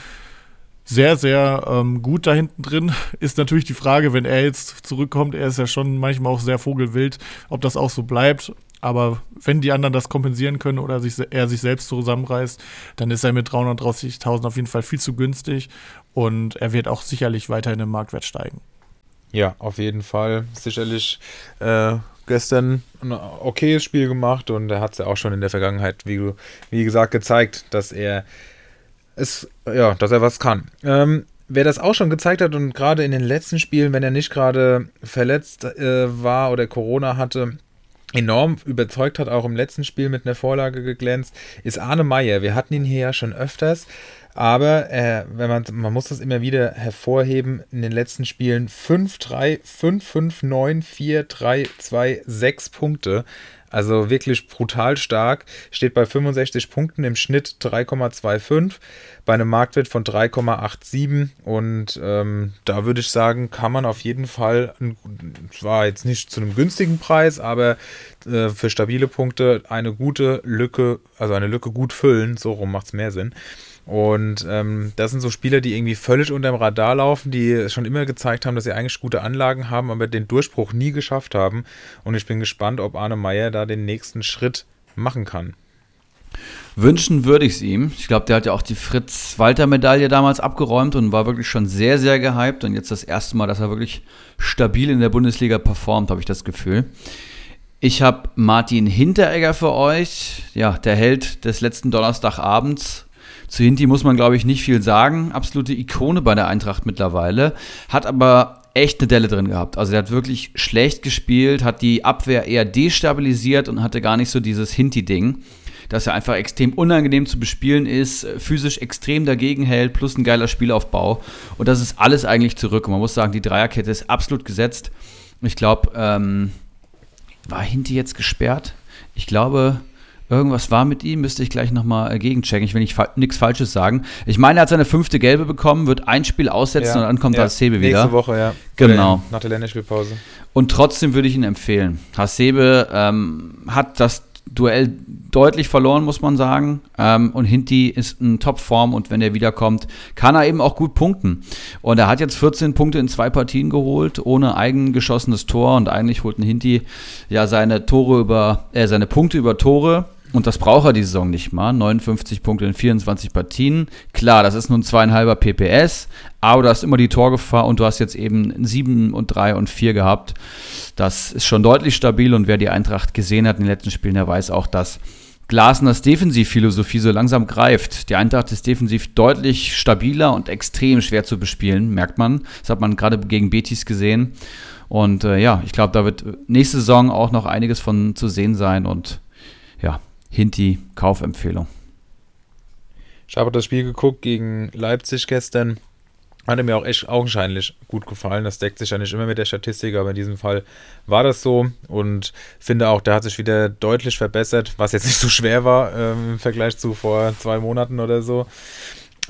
sehr, sehr ähm, gut da hinten drin. Ist natürlich die Frage, wenn er jetzt zurückkommt, er ist ja schon manchmal auch sehr vogelwild, ob das auch so bleibt. Aber wenn die anderen das kompensieren können oder sich, er sich selbst zusammenreißt, dann ist er mit 330.000 auf jeden Fall viel zu günstig und er wird auch sicherlich weiterhin im Marktwert steigen. Ja, auf jeden Fall. Sicherlich äh, gestern ein okayes Spiel gemacht und er hat es ja auch schon in der Vergangenheit, wie, wie gesagt, gezeigt, dass er es, ja, dass er was kann. Ähm, wer das auch schon gezeigt hat und gerade in den letzten Spielen, wenn er nicht gerade verletzt äh, war oder Corona hatte, enorm überzeugt hat, auch im letzten Spiel mit einer Vorlage geglänzt, ist Arne Meyer. Wir hatten ihn hier ja schon öfters. Aber äh, wenn man, man muss das immer wieder hervorheben, in den letzten Spielen 5, 3, 5, 5, 9, 4, 3, 2, 6 Punkte. Also wirklich brutal stark. Steht bei 65 Punkten im Schnitt 3,25 bei einem Marktwert von 3,87. Und ähm, da würde ich sagen, kann man auf jeden Fall, zwar jetzt nicht zu einem günstigen Preis, aber äh, für stabile Punkte eine gute Lücke, also eine Lücke gut füllen. So rum macht es mehr Sinn. Und ähm, das sind so Spieler, die irgendwie völlig unter dem Radar laufen, die schon immer gezeigt haben, dass sie eigentlich gute Anlagen haben, aber den Durchbruch nie geschafft haben. Und ich bin gespannt, ob Arne Meyer da den nächsten Schritt machen kann. Wünschen würde ich es ihm. Ich glaube, der hat ja auch die Fritz-Walter-Medaille damals abgeräumt und war wirklich schon sehr, sehr gehypt. Und jetzt das erste Mal, dass er wirklich stabil in der Bundesliga performt, habe ich das Gefühl. Ich habe Martin Hinteregger für euch, ja, der Held des letzten Donnerstagabends zu Hinti muss man, glaube ich, nicht viel sagen. Absolute Ikone bei der Eintracht mittlerweile. Hat aber echt eine Delle drin gehabt. Also der hat wirklich schlecht gespielt, hat die Abwehr eher destabilisiert und hatte gar nicht so dieses Hinti-Ding, dass er einfach extrem unangenehm zu bespielen ist, physisch extrem dagegen hält, plus ein geiler Spielaufbau. Und das ist alles eigentlich zurück. Und man muss sagen, die Dreierkette ist absolut gesetzt. Ich glaube, ähm, war Hinti jetzt gesperrt? Ich glaube, Irgendwas war mit ihm, müsste ich gleich nochmal äh, gegenchecken. Ich will nicht fa nichts Falsches sagen. Ich meine, er hat seine fünfte Gelbe bekommen, wird ein Spiel aussetzen ja, und dann kommt ja. Hasebe wieder. Nächste Woche, ja. Genau. Nach der Länderspielpause. Und trotzdem würde ich ihn empfehlen. Hasebe ähm, hat das Duell deutlich verloren, muss man sagen. Ähm, und Hinti ist in Topform und wenn er wiederkommt, kann er eben auch gut punkten. Und er hat jetzt 14 Punkte in zwei Partien geholt, ohne eigen geschossenes Tor. Und eigentlich holt ein Hinti ja seine Tore über, äh, seine Punkte über Tore und das braucht er die Saison nicht mal. 59 Punkte in 24 Partien. Klar, das ist nun zweieinhalber PPS, aber du hast immer die Torgefahr und du hast jetzt eben 7 und 3 und 4 gehabt. Das ist schon deutlich stabil und wer die Eintracht gesehen hat in den letzten Spielen, der weiß auch, dass Glasners Defensivphilosophie so langsam greift. Die Eintracht ist defensiv deutlich stabiler und extrem schwer zu bespielen, merkt man. Das hat man gerade gegen Betis gesehen. Und äh, ja, ich glaube, da wird nächste Saison auch noch einiges von zu sehen sein und Hinti, Kaufempfehlung. Ich habe das Spiel geguckt gegen Leipzig gestern. Hatte mir auch echt augenscheinlich gut gefallen. Das deckt sich ja nicht immer mit der Statistik, aber in diesem Fall war das so. Und finde auch, der hat sich wieder deutlich verbessert, was jetzt nicht so schwer war ähm, im Vergleich zu vor zwei Monaten oder so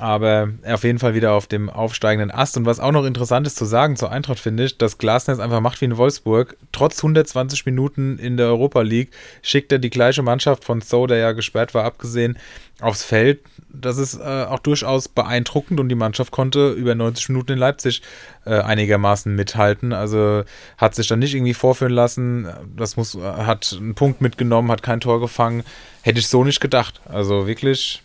aber auf jeden Fall wieder auf dem aufsteigenden Ast. Und was auch noch interessant ist zu sagen zur Eintracht, finde ich, dass Glasner es einfach macht wie in Wolfsburg. Trotz 120 Minuten in der Europa League schickt er die gleiche Mannschaft von So, der ja gesperrt war, abgesehen, aufs Feld. Das ist äh, auch durchaus beeindruckend und die Mannschaft konnte über 90 Minuten in Leipzig äh, einigermaßen mithalten. Also hat sich dann nicht irgendwie vorführen lassen. Das muss, hat einen Punkt mitgenommen, hat kein Tor gefangen. Hätte ich so nicht gedacht. Also wirklich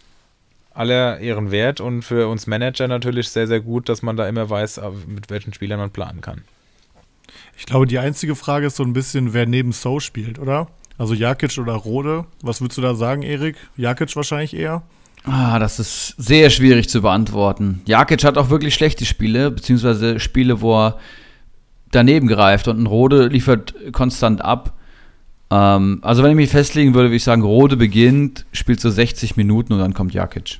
aller ihren Wert und für uns Manager natürlich sehr, sehr gut, dass man da immer weiß, äh, mit welchen Spielern man planen kann. Ich glaube, die einzige Frage ist so ein bisschen, wer neben So spielt, oder? Also Jakic oder Rode. Was würdest du da sagen, Erik? Jakic wahrscheinlich eher? Ah, das ist sehr schwierig zu beantworten. Jakic hat auch wirklich schlechte Spiele, beziehungsweise Spiele, wo er daneben greift und ein Rode liefert konstant ab. Ähm, also wenn ich mich festlegen würde, würde ich sagen, Rode beginnt, spielt so 60 Minuten und dann kommt Jakic.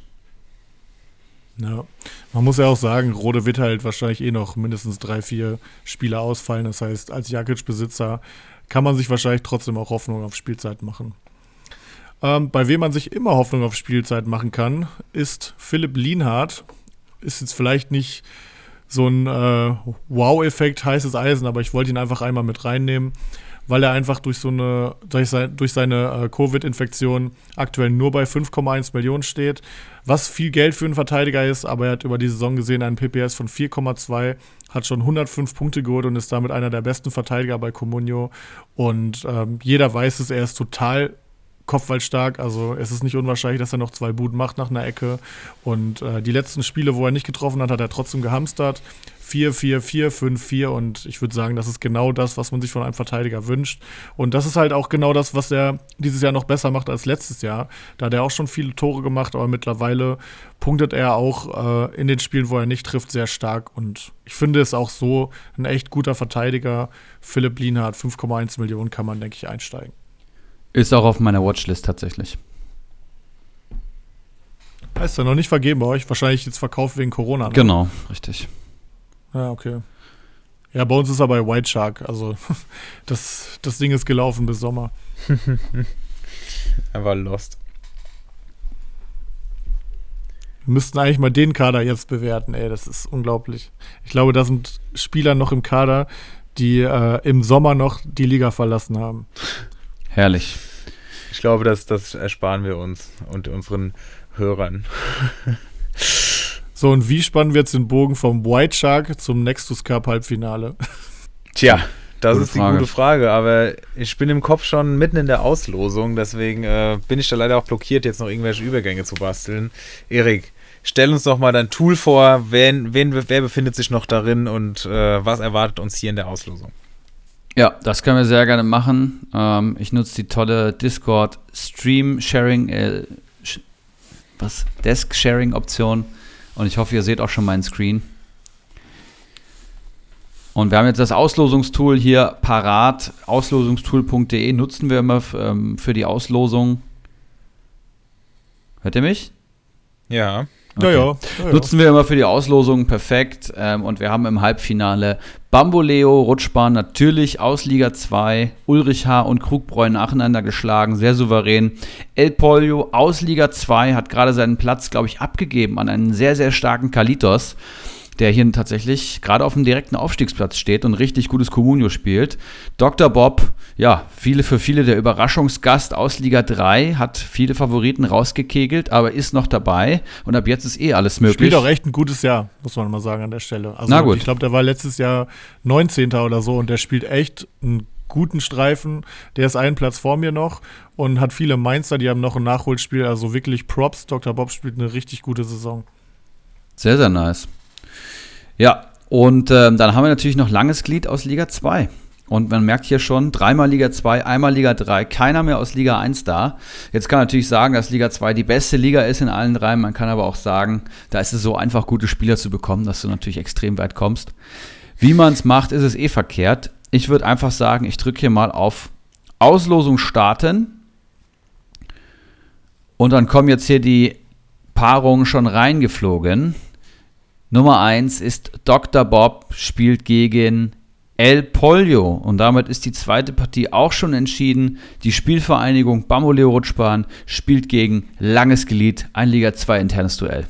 Ja, man muss ja auch sagen, Rode wird halt wahrscheinlich eh noch mindestens drei, vier Spiele ausfallen. Das heißt, als Jakic-Besitzer kann man sich wahrscheinlich trotzdem auch Hoffnung auf Spielzeit machen. Ähm, bei wem man sich immer Hoffnung auf Spielzeit machen kann, ist Philipp Lienhardt. Ist jetzt vielleicht nicht so ein äh, Wow-Effekt, heißes Eisen, aber ich wollte ihn einfach einmal mit reinnehmen, weil er einfach durch so eine, durch, sein, durch seine äh, Covid-Infektion aktuell nur bei 5,1 Millionen steht, was viel Geld für einen Verteidiger ist, aber er hat über die Saison gesehen einen PPS von 4,2, hat schon 105 Punkte geholt und ist damit einer der besten Verteidiger bei Comunio. Und ähm, jeder weiß es, er ist total kopfballstark. Also es ist nicht unwahrscheinlich, dass er noch zwei Buden macht nach einer Ecke. Und äh, die letzten Spiele, wo er nicht getroffen hat, hat er trotzdem gehamstert. 4, 4, 4, 5, 4 und ich würde sagen, das ist genau das, was man sich von einem Verteidiger wünscht. Und das ist halt auch genau das, was er dieses Jahr noch besser macht als letztes Jahr. Da hat er auch schon viele Tore gemacht, aber mittlerweile punktet er auch äh, in den Spielen, wo er nicht trifft, sehr stark. Und ich finde es auch so ein echt guter Verteidiger. Philipp Lienhardt, 5,1 Millionen kann man, denke ich, einsteigen. Ist auch auf meiner Watchlist tatsächlich. Ist ja noch nicht vergeben bei euch. Wahrscheinlich jetzt verkauft wegen Corona. Ne? Genau, richtig. Ja, okay. Ja, bei uns ist er bei White Shark. Also das, das Ding ist gelaufen bis Sommer. er war lost. Wir müssten eigentlich mal den Kader jetzt bewerten, ey. Das ist unglaublich. Ich glaube, da sind Spieler noch im Kader, die äh, im Sommer noch die Liga verlassen haben. Herrlich. Ich glaube, das, das ersparen wir uns und unseren Hörern. So, und wie spannen wir jetzt den Bogen vom White Shark zum Nexus Cup Halbfinale? Tja, das Gute ist die Frage. gute Frage, aber ich bin im Kopf schon mitten in der Auslosung, deswegen äh, bin ich da leider auch blockiert, jetzt noch irgendwelche Übergänge zu basteln. Erik, stell uns doch mal dein Tool vor, wen, wen, wer befindet sich noch darin und äh, was erwartet uns hier in der Auslosung? Ja, das können wir sehr gerne machen. Ähm, ich nutze die tolle Discord Stream Sharing, äh, was? Desk Sharing Option. Und ich hoffe, ihr seht auch schon meinen Screen. Und wir haben jetzt das Auslosungstool hier parat. Auslosungstool.de nutzen wir immer ähm, für die Auslosung. Hört ihr mich? Ja. Ja, ja. ja, ja. Nutzen wir immer für die Auslosung perfekt. Ähm, und wir haben im Halbfinale Bamboleo, Rutschbahn natürlich aus Liga 2, Ulrich H. und Krugbräu nacheinander geschlagen, sehr souverän. El Polio aus Liga 2 hat gerade seinen Platz, glaube ich, abgegeben an einen sehr, sehr starken Kalitos der hier tatsächlich gerade auf dem direkten Aufstiegsplatz steht und richtig gutes Comunio spielt. Dr. Bob, ja, viele für viele der Überraschungsgast aus Liga 3, hat viele Favoriten rausgekegelt, aber ist noch dabei und ab jetzt ist eh alles möglich. Spielt auch echt ein gutes Jahr, muss man mal sagen an der Stelle. Also Na gut. ich glaube, der war letztes Jahr 19. oder so und der spielt echt einen guten Streifen. Der ist einen Platz vor mir noch und hat viele Mainzer, die haben noch ein Nachholspiel. Also wirklich Props. Dr. Bob spielt eine richtig gute Saison. Sehr, sehr nice. Ja, und ähm, dann haben wir natürlich noch langes Glied aus Liga 2. Und man merkt hier schon, dreimal Liga 2, einmal Liga 3, keiner mehr aus Liga 1 da. Jetzt kann man natürlich sagen, dass Liga 2 die beste Liga ist in allen drei. Man kann aber auch sagen, da ist es so einfach, gute Spieler zu bekommen, dass du natürlich extrem weit kommst. Wie man es macht, ist es eh verkehrt. Ich würde einfach sagen, ich drücke hier mal auf Auslosung starten. Und dann kommen jetzt hier die Paarungen schon reingeflogen. Nummer 1 ist Dr. Bob spielt gegen El Polio und damit ist die zweite Partie auch schon entschieden. Die Spielvereinigung Bamboleo Rutschbahn spielt gegen Langes Glied, ein Liga 2 internes Duell.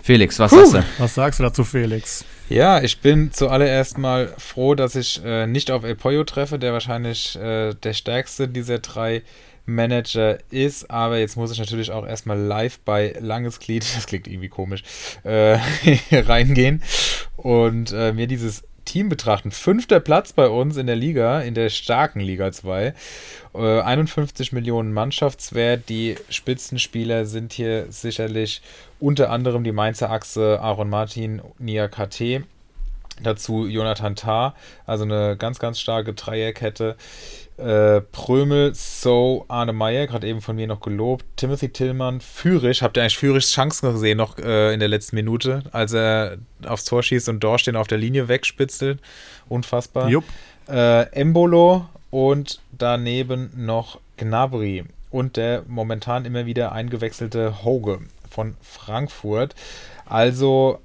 Felix, was sagst du? Was sagst du dazu, Felix? Ja, ich bin zuallererst mal froh, dass ich äh, nicht auf El Pollo treffe, der wahrscheinlich äh, der stärkste dieser drei Manager ist, aber jetzt muss ich natürlich auch erstmal live bei Langes Glied, das klingt irgendwie komisch, äh, reingehen und äh, mir dieses Team betrachten. Fünfter Platz bei uns in der Liga, in der starken Liga 2. Äh, 51 Millionen Mannschaftswert. Die Spitzenspieler sind hier sicherlich unter anderem die Mainzer Achse Aaron Martin, Nia KT. Dazu Jonathan Tah, also eine ganz, ganz starke Dreierkette. Äh, Prömel, So, Arne Meyer, gerade eben von mir noch gelobt. Timothy Tillmann, Führig. Habt ihr eigentlich Führigs Chancen gesehen noch äh, in der letzten Minute, als er aufs Tor schießt und Dorstehen auf der Linie wegspitzelt? Unfassbar. Jupp. Äh, Embolo und daneben noch Gnabry und der momentan immer wieder eingewechselte Hoge von Frankfurt. Also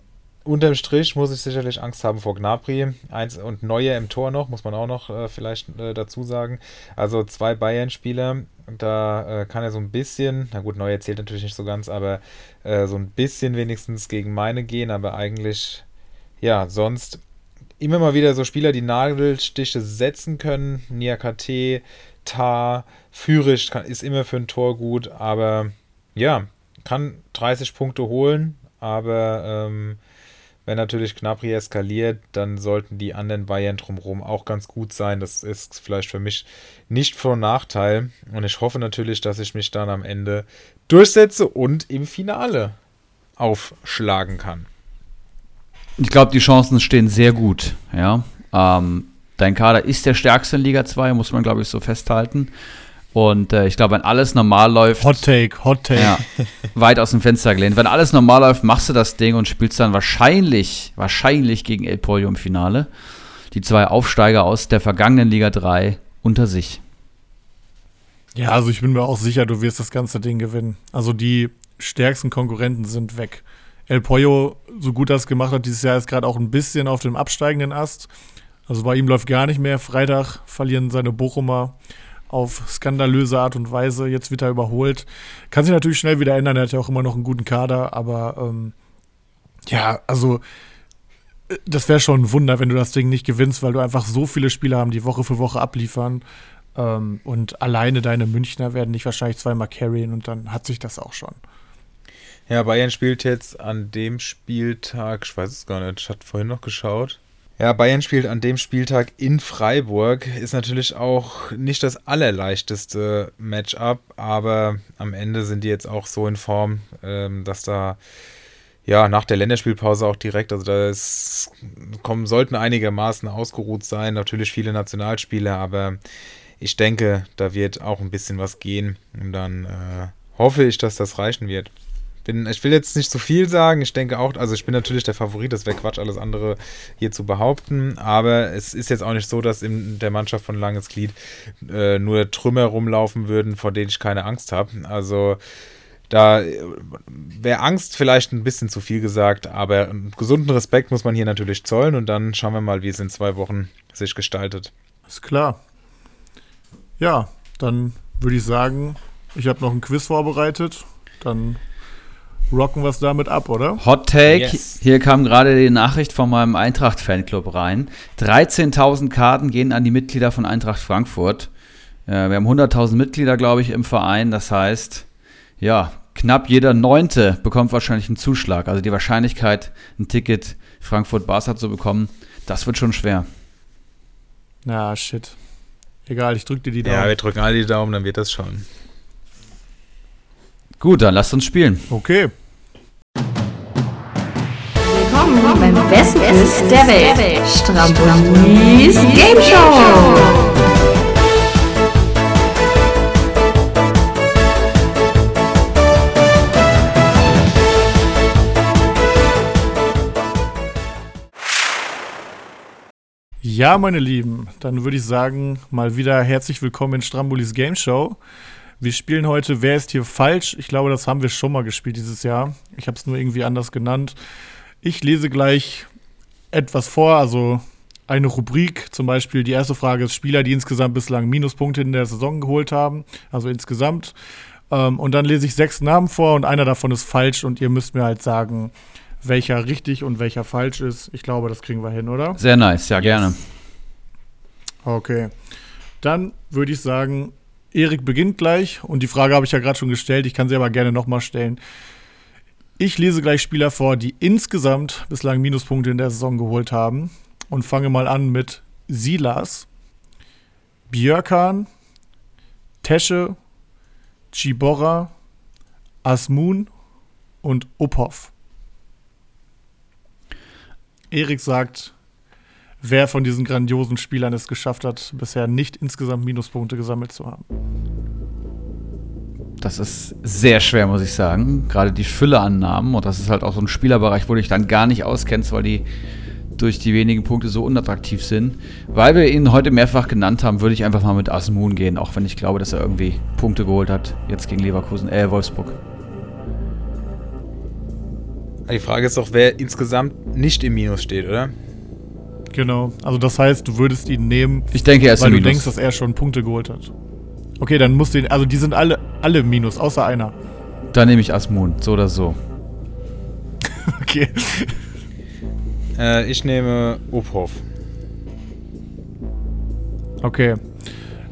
unterm Strich muss ich sicherlich Angst haben vor Gnabry. Eins und Neuer im Tor noch, muss man auch noch äh, vielleicht äh, dazu sagen. Also zwei Bayern-Spieler. Da äh, kann er so ein bisschen, na gut, Neuer zählt natürlich nicht so ganz, aber äh, so ein bisschen wenigstens gegen meine gehen. Aber eigentlich, ja, sonst immer mal wieder so Spieler, die Nagelstiche setzen können. Niakate, Tar, Führisch ist immer für ein Tor gut, aber ja, kann 30 Punkte holen, aber ähm, wenn natürlich Gnabry eskaliert, dann sollten die anderen Bayern drumherum auch ganz gut sein. Das ist vielleicht für mich nicht von Nachteil. Und ich hoffe natürlich, dass ich mich dann am Ende durchsetze und im Finale aufschlagen kann. Ich glaube, die Chancen stehen sehr gut. Ja, ähm, dein Kader ist der stärkste in Liga 2, muss man, glaube ich, so festhalten. Und äh, ich glaube, wenn alles normal läuft. Hot Take, Hot Take. Ja, weit aus dem Fenster gelehnt. Wenn alles normal läuft, machst du das Ding und spielst dann wahrscheinlich, wahrscheinlich gegen El Pollo im Finale. Die zwei Aufsteiger aus der vergangenen Liga 3 unter sich. Ja, also ich bin mir auch sicher, du wirst das ganze Ding gewinnen. Also die stärksten Konkurrenten sind weg. El Pollo, so gut das gemacht hat dieses Jahr, ist gerade auch ein bisschen auf dem absteigenden Ast. Also bei ihm läuft gar nicht mehr. Freitag verlieren seine Bochumer auf skandalöse Art und Weise. Jetzt wird er überholt. Kann sich natürlich schnell wieder ändern. Er hat ja auch immer noch einen guten Kader, aber ähm, ja, also äh, das wäre schon ein Wunder, wenn du das Ding nicht gewinnst, weil du einfach so viele Spieler haben, die Woche für Woche abliefern. Ähm, und alleine deine Münchner werden dich wahrscheinlich zweimal carryen und dann hat sich das auch schon. Ja, Bayern spielt jetzt an dem Spieltag, ich weiß es gar nicht, ich hatte vorhin noch geschaut. Ja, Bayern spielt an dem Spieltag in Freiburg. Ist natürlich auch nicht das allerleichteste Matchup, aber am Ende sind die jetzt auch so in Form, ähm, dass da ja nach der Länderspielpause auch direkt, also da kommen, sollten einigermaßen ausgeruht sein. Natürlich viele Nationalspieler, aber ich denke, da wird auch ein bisschen was gehen. Und dann äh, hoffe ich, dass das reichen wird bin, ich will jetzt nicht zu viel sagen. Ich denke auch, also ich bin natürlich der Favorit, das wäre Quatsch, alles andere hier zu behaupten. Aber es ist jetzt auch nicht so, dass in der Mannschaft von Langes Glied äh, nur Trümmer rumlaufen würden, vor denen ich keine Angst habe. Also da wäre Angst vielleicht ein bisschen zu viel gesagt, aber gesunden Respekt muss man hier natürlich zollen und dann schauen wir mal, wie es in zwei Wochen sich gestaltet. Ist klar. Ja, dann würde ich sagen, ich habe noch ein Quiz vorbereitet. Dann rocken wir es damit ab, oder? Hot Take. Yes. Hier kam gerade die Nachricht von meinem Eintracht-Fanclub rein. 13.000 Karten gehen an die Mitglieder von Eintracht Frankfurt. Äh, wir haben 100.000 Mitglieder, glaube ich, im Verein. Das heißt, ja, knapp jeder Neunte bekommt wahrscheinlich einen Zuschlag. Also die Wahrscheinlichkeit, ein Ticket Frankfurt-Barca zu bekommen, das wird schon schwer. Na, shit. Egal, ich drücke dir die Daumen. Ja, wir drücken alle die Daumen, dann wird das schon. Gut, dann lasst uns spielen. Okay. Willkommen beim besten Quiz der Welt. Strambolis Game Show. Ja, meine Lieben, dann würde ich sagen, mal wieder herzlich willkommen in Strambolis Game Show. Wir spielen heute Wer ist hier falsch? Ich glaube, das haben wir schon mal gespielt dieses Jahr. Ich habe es nur irgendwie anders genannt. Ich lese gleich etwas vor, also eine Rubrik, zum Beispiel die erste Frage ist Spieler, die insgesamt bislang Minuspunkte in der Saison geholt haben, also insgesamt. Ähm, und dann lese ich sechs Namen vor und einer davon ist falsch und ihr müsst mir halt sagen, welcher richtig und welcher falsch ist. Ich glaube, das kriegen wir hin, oder? Sehr nice, ja, gerne. Okay. Dann würde ich sagen, Erik beginnt gleich und die Frage habe ich ja gerade schon gestellt, ich kann sie aber gerne nochmal stellen. Ich lese gleich Spieler vor, die insgesamt bislang Minuspunkte in der Saison geholt haben und fange mal an mit Silas, Björkan, Tesche, Chibora, Asmun und Uphoff. Erik sagt, wer von diesen grandiosen Spielern es geschafft hat, bisher nicht insgesamt Minuspunkte gesammelt zu haben. Das ist sehr schwer, muss ich sagen. Gerade die Fülle an Namen. Und das ist halt auch so ein Spielerbereich, wo du dich dann gar nicht auskennst, weil die durch die wenigen Punkte so unattraktiv sind. Weil wir ihn heute mehrfach genannt haben, würde ich einfach mal mit Asmun gehen, auch wenn ich glaube, dass er irgendwie Punkte geholt hat, jetzt gegen Leverkusen, äh, Wolfsburg. Die Frage ist doch, wer insgesamt nicht im Minus steht, oder? Genau. Also das heißt, du würdest ihn nehmen, Ich denke, er ist weil du Minus. denkst, dass er schon Punkte geholt hat. Okay, dann musst du ihn. Also die sind alle, alle Minus, außer einer. Dann nehme ich Asmun, so oder so. Okay. Äh, ich nehme Obhoff. Okay.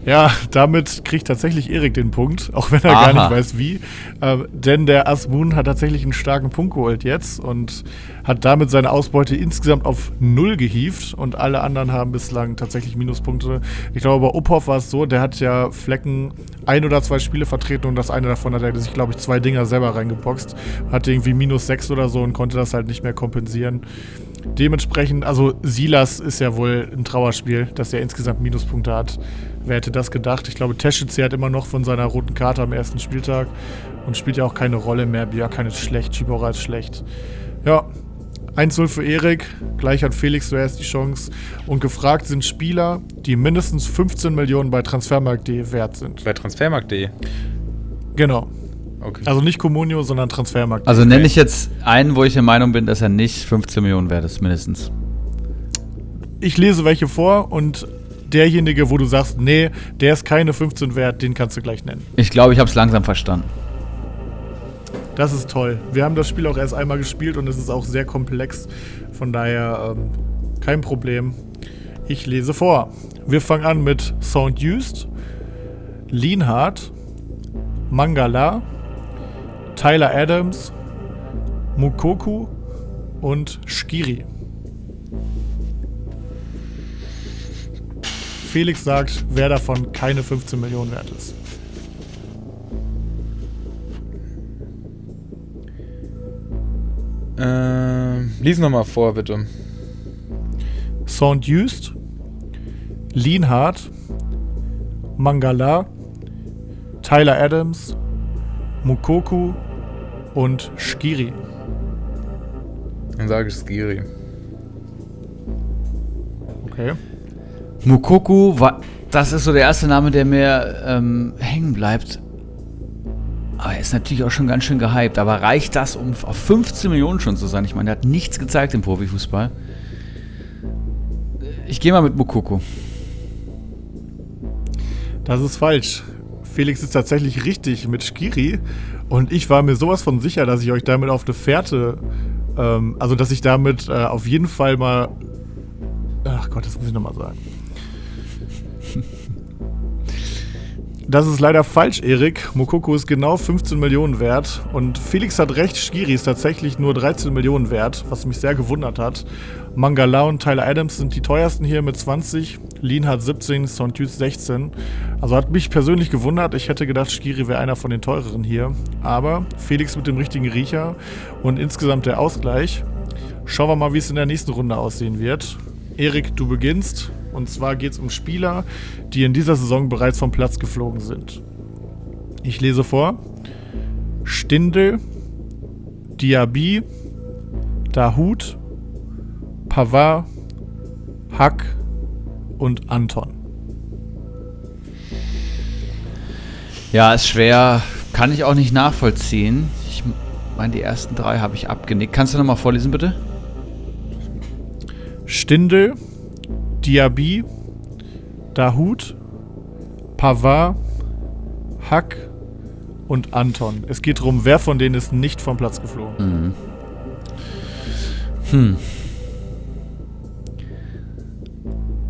Ja, damit kriegt tatsächlich Erik den Punkt, auch wenn er Aha. gar nicht weiß wie. Ähm, denn der Asmun hat tatsächlich einen starken Punkt geholt jetzt und hat damit seine Ausbeute insgesamt auf null gehievt und alle anderen haben bislang tatsächlich Minuspunkte. Ich glaube, bei Uphoff war es so, der hat ja Flecken ein oder zwei Spiele vertreten und das eine davon hat er sich, glaube ich, zwei Dinger selber reingeboxt. Hatte irgendwie minus sechs oder so und konnte das halt nicht mehr kompensieren. Dementsprechend, also Silas ist ja wohl ein Trauerspiel, dass er insgesamt Minuspunkte hat. Wer hätte das gedacht? Ich glaube, Teschitz hat immer noch von seiner roten Karte am ersten Spieltag und spielt ja auch keine Rolle mehr. Björkan ist schlecht, Schibora ist schlecht. Ja, 1-0 für Erik. Gleich hat Felix zuerst die Chance. Und gefragt sind Spieler, die mindestens 15 Millionen bei Transfermarkt.de wert sind. Bei transfermarkt.de. Genau. Okay. Also nicht Comunio, sondern Transfermarkt. Also nenne ich jetzt einen, wo ich der Meinung bin, dass er nicht 15 Millionen wert ist, mindestens. ich lese welche vor und derjenige, wo du sagst, nee, der ist keine 15 wert, den kannst du gleich nennen. Ich glaube, ich habe es langsam verstanden. Das ist toll. Wir haben das Spiel auch erst einmal gespielt und es ist auch sehr komplex. Von daher ähm, kein Problem. Ich lese vor. Wir fangen an mit Sound Used, Lienhardt, Mangala, Tyler Adams, Mukoku und Skiri. Felix sagt, wer davon keine 15 Millionen wert ist. Ähm, lies nochmal vor, bitte. Sound Used, Lienhardt, Mangala, Tyler Adams, Mukoku und Skiri. Dann sage ich Skiri. Okay. Mukoku, wa- das ist so der erste Name, der mir ähm, hängen bleibt. Aber er ist natürlich auch schon ganz schön gehypt. Aber reicht das, um auf 15 Millionen schon zu sein? Ich meine, er hat nichts gezeigt im Profifußball. Ich gehe mal mit Mukoku. Das ist falsch. Felix ist tatsächlich richtig mit Skiri. Und ich war mir sowas von sicher, dass ich euch damit auf eine Fährte, ähm, also dass ich damit äh, auf jeden Fall mal. Ach Gott, das muss ich nochmal sagen. Das ist leider falsch, Erik. Mokoko ist genau 15 Millionen wert. Und Felix hat recht, Skiri ist tatsächlich nur 13 Millionen wert, was mich sehr gewundert hat. Mangala und Tyler Adams sind die teuersten hier mit 20. Lean hat 17, Sontus 16. Also hat mich persönlich gewundert. Ich hätte gedacht, Skiri wäre einer von den teureren hier. Aber Felix mit dem richtigen Riecher und insgesamt der Ausgleich. Schauen wir mal, wie es in der nächsten Runde aussehen wird. Erik, du beginnst. Und zwar geht es um Spieler, die in dieser Saison bereits vom Platz geflogen sind. Ich lese vor. Stindel, Diaby, Dahut, Pavard, Hack und Anton. Ja, ist schwer. Kann ich auch nicht nachvollziehen. Ich meine, die ersten drei habe ich abgenickt. Kannst du nochmal vorlesen, bitte? Stindel, Diaby, Dahut, Pavard, Hack und Anton. Es geht darum, wer von denen ist nicht vom Platz geflogen. Hm.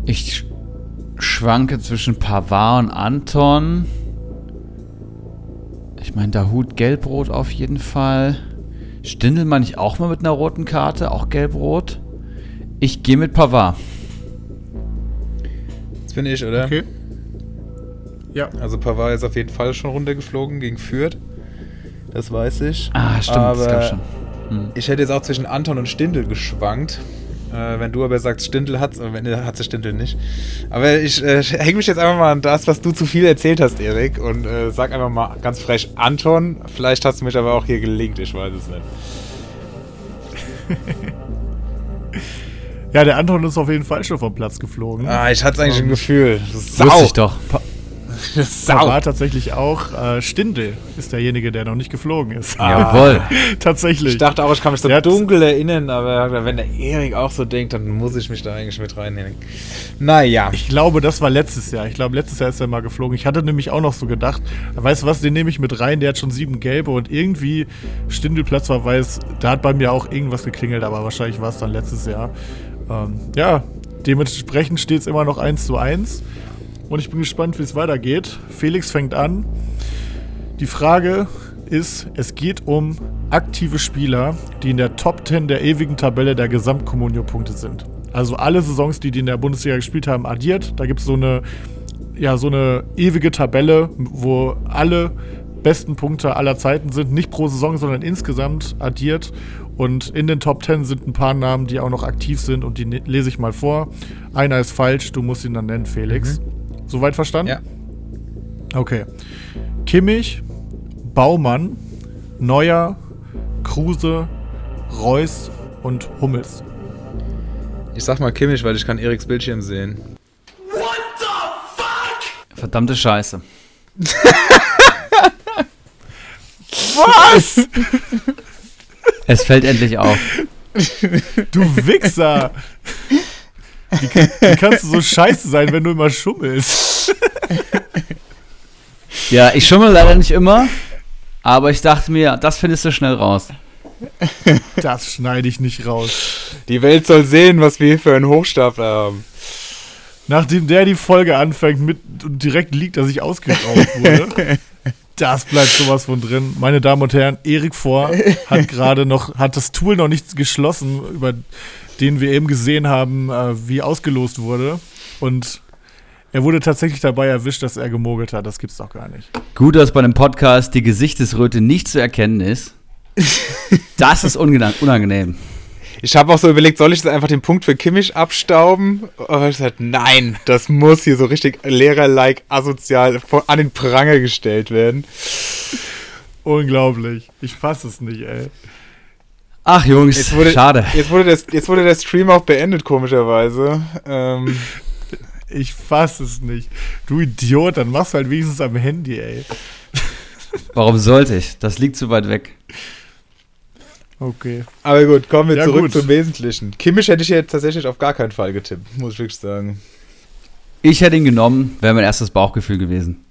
Ich sch- schwanke zwischen Pavard und Anton. Ich meine, Dahut gelb-rot auf jeden Fall. Stindelmann ich auch mal mit einer roten Karte, auch gelb-rot. Ich gehe mit Pavard. Jetzt bin ich, oder? Okay. Ja. Also Pavard ist auf jeden Fall schon runtergeflogen gegen Fürth. Das weiß ich. Ah, stimmt, das aber gab schon. Hm. Ich hätte jetzt auch zwischen Anton und Stindl geschwankt. Äh, wenn du aber sagst, Stindl hat's, und wenn er hat sie Stindl nicht. Aber ich äh, hänge mich jetzt einfach mal an das, was du zu viel erzählt hast, Erik, und äh, sag einfach mal ganz frech Anton. Vielleicht hast du mich aber auch hier gelingt, ich weiß es nicht. Ja, der Anton ist auf jeden Fall schon vom Platz geflogen. Ah, ich hatte eigentlich ein Gefühl. Sau. Wusste ich doch. Da Sau. war tatsächlich auch äh, Stindl, ist derjenige, der noch nicht geflogen ist. Jawohl. tatsächlich. Ich dachte auch, ich kann mich so Der dunkel erinnern, aber wenn der Erik auch so denkt, dann muss ich mich da eigentlich mit reinnehmen. Naja. Ich glaube, das war letztes Jahr. Ich glaube, letztes Jahr ist er mal geflogen. Ich hatte nämlich auch noch so gedacht, weißt du was, den nehme ich mit rein, der hat schon sieben gelbe und irgendwie Stindelplatz war weiß. Da hat bei mir auch irgendwas geklingelt, aber wahrscheinlich war es dann letztes Jahr. Ähm, ja, dementsprechend steht es immer noch 1 zu 1. Und ich bin gespannt, wie es weitergeht. Felix fängt an. Die Frage ist, es geht um aktive Spieler, die in der Top 10 der ewigen Tabelle der Gesamtkommunio-Punkte sind. Also alle Saisons, die die in der Bundesliga gespielt haben, addiert. Da gibt es so eine, ja, so eine ewige Tabelle, wo alle besten Punkte aller Zeiten sind. Nicht pro Saison, sondern insgesamt addiert. Und in den Top 10 sind ein paar Namen, die auch noch aktiv sind und die ne- lese ich mal vor. Einer ist falsch, du musst ihn dann nennen, Felix. Soweit verstanden? Ja. Okay. Kimmich, Baumann, Neuer, Kruse, Reus und Hummels. Ich sag mal Kimmich, weil ich kann Eriks Bildschirm sehen. Verdammte Scheiße. Was? Es fällt endlich auf. Du Wichser! Wie, wie kannst du so scheiße sein, wenn du immer schummelst? Ja, ich schummel leider nicht immer, aber ich dachte mir, das findest du schnell raus. Das schneide ich nicht raus. Die Welt soll sehen, was wir hier für einen Hochstapler haben. Nachdem der die Folge anfängt mit und direkt liegt, dass ich ausgeraubt wurde. Das bleibt sowas von drin. Meine Damen und Herren, Erik Vor hat gerade noch, hat das Tool noch nicht geschlossen, über den wir eben gesehen haben, äh, wie ausgelost wurde. Und er wurde tatsächlich dabei erwischt, dass er gemogelt hat. Das gibt's doch gar nicht. Gut, dass bei einem Podcast die Gesichtsröte nicht zu erkennen ist. Das ist unangenehm. Ich habe auch so überlegt, soll ich jetzt einfach den Punkt für Kimmich abstauben? Aber ich gesagt, nein, das muss hier so richtig lehrerlike asozial vor, an den Pranger gestellt werden. Unglaublich. Ich fasse es nicht, ey. Ach Jungs, Jetzt wurde, schade. Jetzt wurde, das, jetzt wurde der Stream auch beendet, komischerweise. Ähm, Ich fasse es nicht. Du Idiot, dann machst du halt wenigstens am Handy, ey. Warum sollte ich? Das liegt zu weit weg. Okay. aber gut, kommen wir Ja, zurück gut. zum Wesentlichen. Kimmich hätte ich jetzt tatsächlich auf gar keinen Fall getippt, muss ich wirklich sagen. Ich hätte ihn genommen, wäre mein erstes Bauchgefühl gewesen.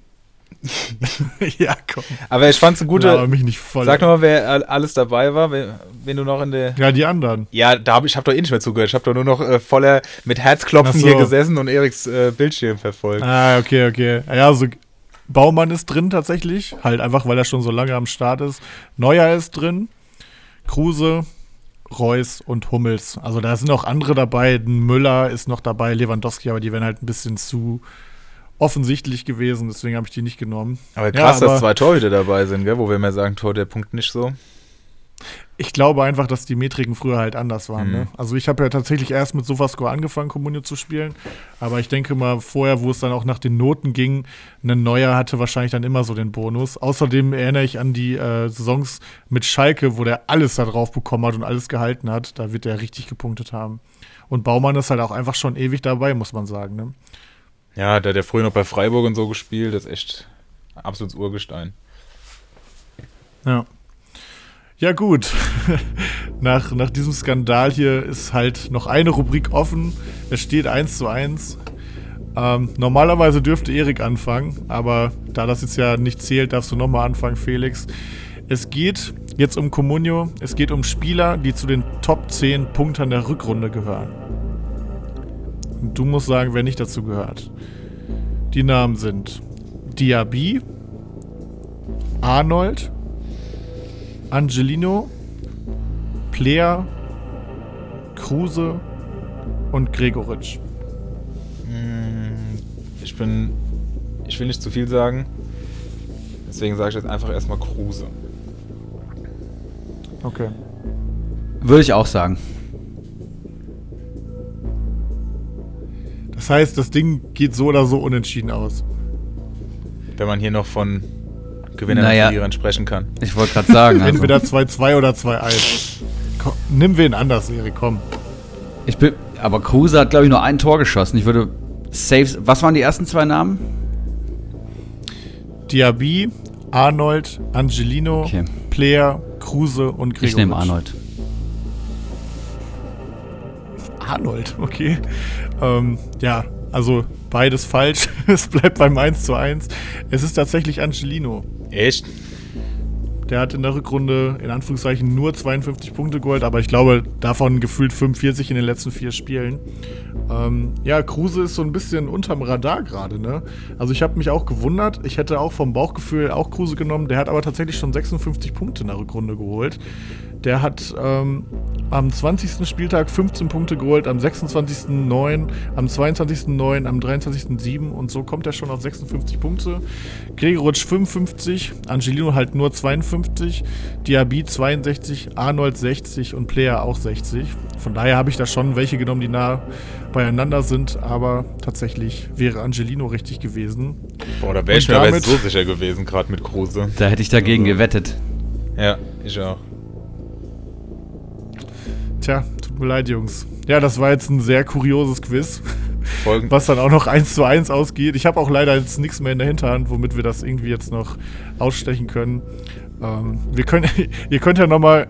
ja, komm. Aber ich fand's eine Gute, gute. mich nicht voll. Sag nochmal, wer all- alles dabei war, wen, wen du noch in der. ja, die anderen. Ja, da hab ich habe doch eh nicht mehr zugehört. Ich habe doch nur noch äh, voller mit Herzklopfen so. hier gesessen und Eriks äh, Bildschirm verfolgt. Ah, okay, okay. Ja, also Baumann ist drin tatsächlich. Halt einfach, weil er schon so lange am Start ist. Neuer ist drin. Kruse, Reus und Hummels. Also da sind auch andere dabei. Müller ist noch dabei, Lewandowski, aber die wären halt ein bisschen zu offensichtlich gewesen. Deswegen habe ich die nicht genommen. Aber Ja, krass, aber- dass zwei Torhüter dabei sind, gell? wo wir immer sagen, Tor der Punkt nicht so. Ich glaube einfach, dass die Metriken früher halt anders waren. Mhm. Ne? Also ich habe ja tatsächlich erst mit Sofascore angefangen, Kommunio zu spielen. Aber ich denke mal, vorher, wo es dann auch nach den Noten ging, ein Neuer hatte wahrscheinlich dann immer so den Bonus. Außerdem erinnere ich an die äh, Saisons mit Schalke, wo der alles da drauf bekommen hat und alles gehalten hat. Da wird er richtig gepunktet haben. Und Baumann ist halt auch einfach schon ewig dabei, muss man sagen. Ne? Ja, der hat ja früher noch bei Freiburg und so gespielt. Das ist echt absolutes Urgestein. Ja. Ja, gut. nach, nach diesem Skandal hier ist halt noch eine Rubrik offen. Es steht 1 zu 1. Ähm, normalerweise dürfte Erik anfangen, aber da das jetzt ja nicht zählt, darfst du nochmal anfangen, Felix. Es geht jetzt um Comunio. Es geht um Spieler, die zu den Top 10 Punktern der Rückrunde gehören. Und du musst sagen, wer nicht dazu gehört. Die Namen sind Diaby, Arnold, Angelino, Player, Kruse und Gregoritsch. Ich bin. Ich will nicht zu viel sagen. Deswegen sage ich jetzt einfach erstmal Kruse. Okay. Würde ich auch sagen. Das heißt, das Ding geht so oder so unentschieden aus. Wenn man hier noch von Gewinnern Naja. und Verlierern sprechen kann. Ich wollte gerade sagen. Also, Entweder 2-2 oder 2-1. Komm, Nimm wen anders, Erik, komm. ich bin, aber Kruse hat, glaube ich, nur ein Tor geschossen. Ich würde safe. Was waren die ersten zwei Namen? Diaby, Arnold, Angelino, Okay. Player, Kruse und Gregoritsch. Ich nehme Arnold. Arnold, okay. Ähm, ja, also beides falsch. es bleibt beim 1 zu 1. Es ist tatsächlich Angelino. Echt? Der hat in der Rückrunde in Anführungszeichen nur 52 Punkte geholt, aber ich glaube davon gefühlt 45 in den letzten vier Spielen. Ähm, ja, Kruse ist so ein bisschen unterm Radar gerade, ne? Also ich habe mich auch gewundert. Ich hätte auch vom Bauchgefühl auch Kruse genommen. Der hat aber tatsächlich schon 56 Punkte in der Rückrunde geholt. Der hat ähm, am 20. Spieltag 15 Punkte geholt, am 26. 9, am 22. 9, am 23. 7 und so kommt er schon auf 56 Punkte. Gregoritsch 55, Angelino halt nur 52, Diaby 62, Arnold 60 und Player auch 60. Von daher habe ich da schon welche genommen, die nah beieinander sind, aber tatsächlich wäre Angelino richtig gewesen. Boah, da wäre ich mir aber so sicher gewesen, gerade mit Kruse. Da hätte ich dagegen gewettet. Ja, ich auch. Tja, tut mir leid, Jungs. Ja, das war jetzt ein sehr kurioses Quiz, Folgen was dann auch noch 1 zu 1 ausgeht. Ich habe auch leider jetzt nichts mehr in der Hinterhand, womit wir das irgendwie jetzt noch ausstechen können. Ähm, wir können ihr könnt ja nochmal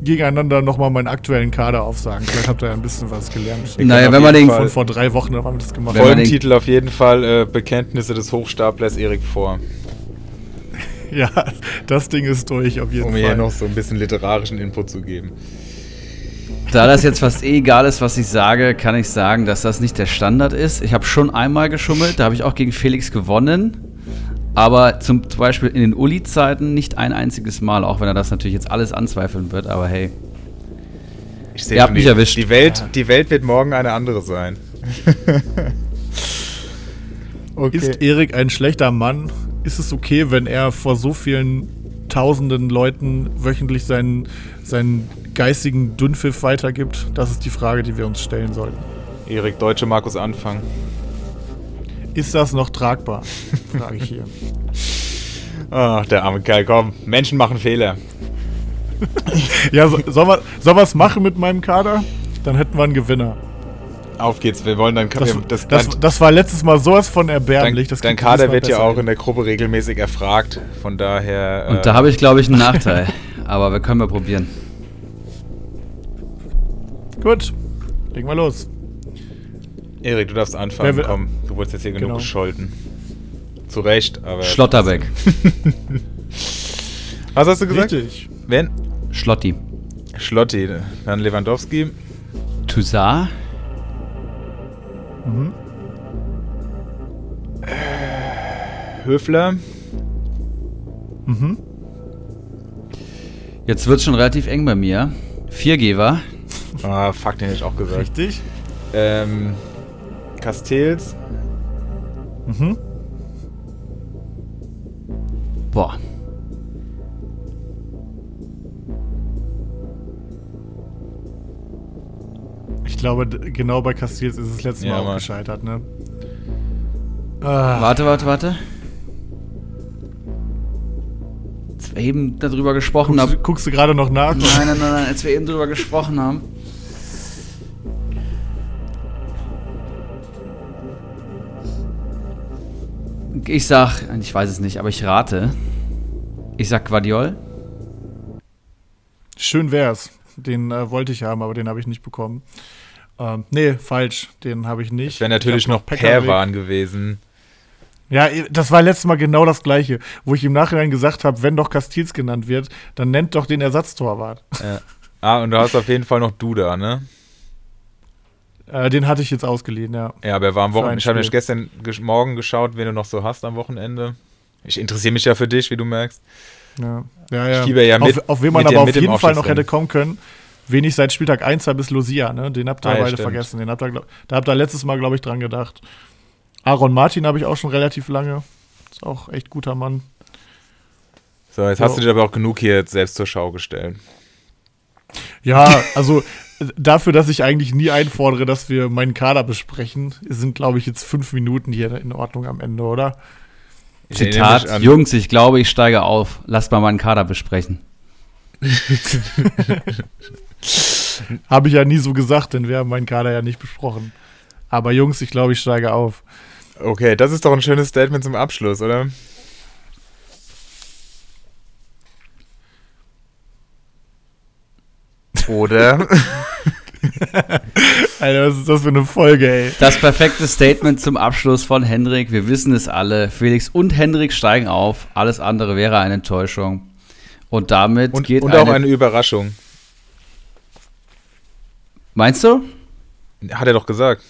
gegeneinander nochmal meinen aktuellen Kader aufsagen. Vielleicht habt ihr ja ein bisschen was gelernt. Naja, auf wenn man den, Fall- Von vor drei Wochen haben wir das gemacht. Folgentitel auf jeden Fall äh, Bekenntnisse des Hochstaplers Erik vor. Ja, das Ding ist durch auf jeden Um Fall. mir hier noch so ein bisschen literarischen Input zu geben. Da das jetzt fast eh egal ist, was ich sage, kann ich sagen, dass das nicht der Standard ist. Ich habe schon einmal geschummelt, da habe ich auch gegen Felix gewonnen. Aber zum, Beispiel in den Uli-Zeiten nicht ein einziges Mal, auch wenn er das natürlich jetzt alles anzweifeln wird, aber hey. Ich sehe Ihr habt schon, mich die, erwischt. Die Welt, die Welt wird morgen eine andere sein. okay. Ist Erik ein schlechter Mann? Ist es okay, wenn er vor so vielen tausenden Leuten wöchentlich seinen, seinen geistigen Dünnpfiff weitergibt? Das ist die Frage, die wir uns stellen sollten. Erik Deutsche Markus Anfang. Ist das noch tragbar? Frage ich hier. Ach, der arme Kerl, komm. Menschen machen Fehler. Ja, so, soll man soll was machen mit meinem Kader? Dann hätten wir einen Gewinner. Auf geht's, wir wollen dann. Das, das, das, dein, das war letztes Mal sowas von dein, erbärmlich. Das dein jedes Kader wird ja auch in der Gruppe regelmäßig erfragt. Von daher. Und äh, da habe ich, glaube ich, einen Nachteil. aber wir können mal probieren. Gut, legen wir los. Erik, du darfst anfangen. Wer will- Komm, du wurdest jetzt hier genug Genau. gescholten. Zu Recht, aber. Schlotterbeck. Was hast du gesagt? Richtig. Wen? Schlotti. Schlotti, dann Lewandowski. Toussaint. Höfler. Jetzt wird es schon relativ eng bei mir. Viergeber. Ah, fuck, den hätte ich auch gesagt. Richtig. Ähm, Castells. Boah. Ich glaube, genau bei Castells ist es letztes Ja, Mal auch gescheitert, ne? Ah, Warte, warte, warte. Als wir eben darüber gesprochen guckst, haben. du- guckst du gerade noch nach? Nein, nein, nein, nein, als wir eben darüber gesprochen haben. Ich sag, ich weiß es nicht, aber ich rate. Ich sag Guardiol. Schön wär's. Den äh, wollte ich haben, aber den habe ich nicht bekommen. Ähm, nee, falsch. Den habe ich nicht. Das wäre natürlich noch. Perwan gewesen. Ja, das war letztes Mal genau das gleiche, wo ich im Nachhinein gesagt habe, wenn doch Castils genannt wird, dann nennt doch den Ersatztorwart. Ja. Ah, und du hast auf jeden Fall noch Duda, ne? Äh, den hatte ich jetzt ausgeliehen, ja. Ja, aber er war am Wochenende. Ich habe Spiel. gestern ges morgen geschaut, wen du noch so hast am Wochenende. Ich interessiere mich ja für dich, wie du merkst. Ja, ja. ja. Ich fieber ja mit- auf, auf wen man aber auf jeden Fall noch hätte kommen können, wen ich seit Spieltag 1 habe, ist Lucia, ne? Den habt ihr Ah, ja, beide stimmt. vergessen. Den habt ihr, glaub, da habt ihr letztes Mal, glaube ich, dran gedacht. Aaron Martin habe ich auch schon relativ lange. Ist auch echt guter Mann. So, jetzt Ja. hast du dir aber auch genug hier selbst zur Schau gestellt. Ja, also dafür, dass ich eigentlich nie einfordere, dass wir meinen Kader besprechen, sind, glaube ich, jetzt fünf Minuten hier in Ordnung am Ende, oder? Zitat, Jungs, ich glaube, ich steige auf. Lasst mal meinen Kader besprechen. Habe ich ja nie so gesagt, denn wir haben meinen Kader ja nicht besprochen. Aber Jungs, ich glaube, ich steige auf. Okay, das ist doch ein schönes Statement zum Abschluss, oder? Oder? Alter, was ist das für eine Folge, ey? Das perfekte Statement zum Abschluss von Hendrik. Wir wissen es alle. Felix und Hendrik steigen auf. Alles andere wäre eine Enttäuschung. Und damit und, geht und auch eine Überraschung. Meinst du? Hat er doch gesagt,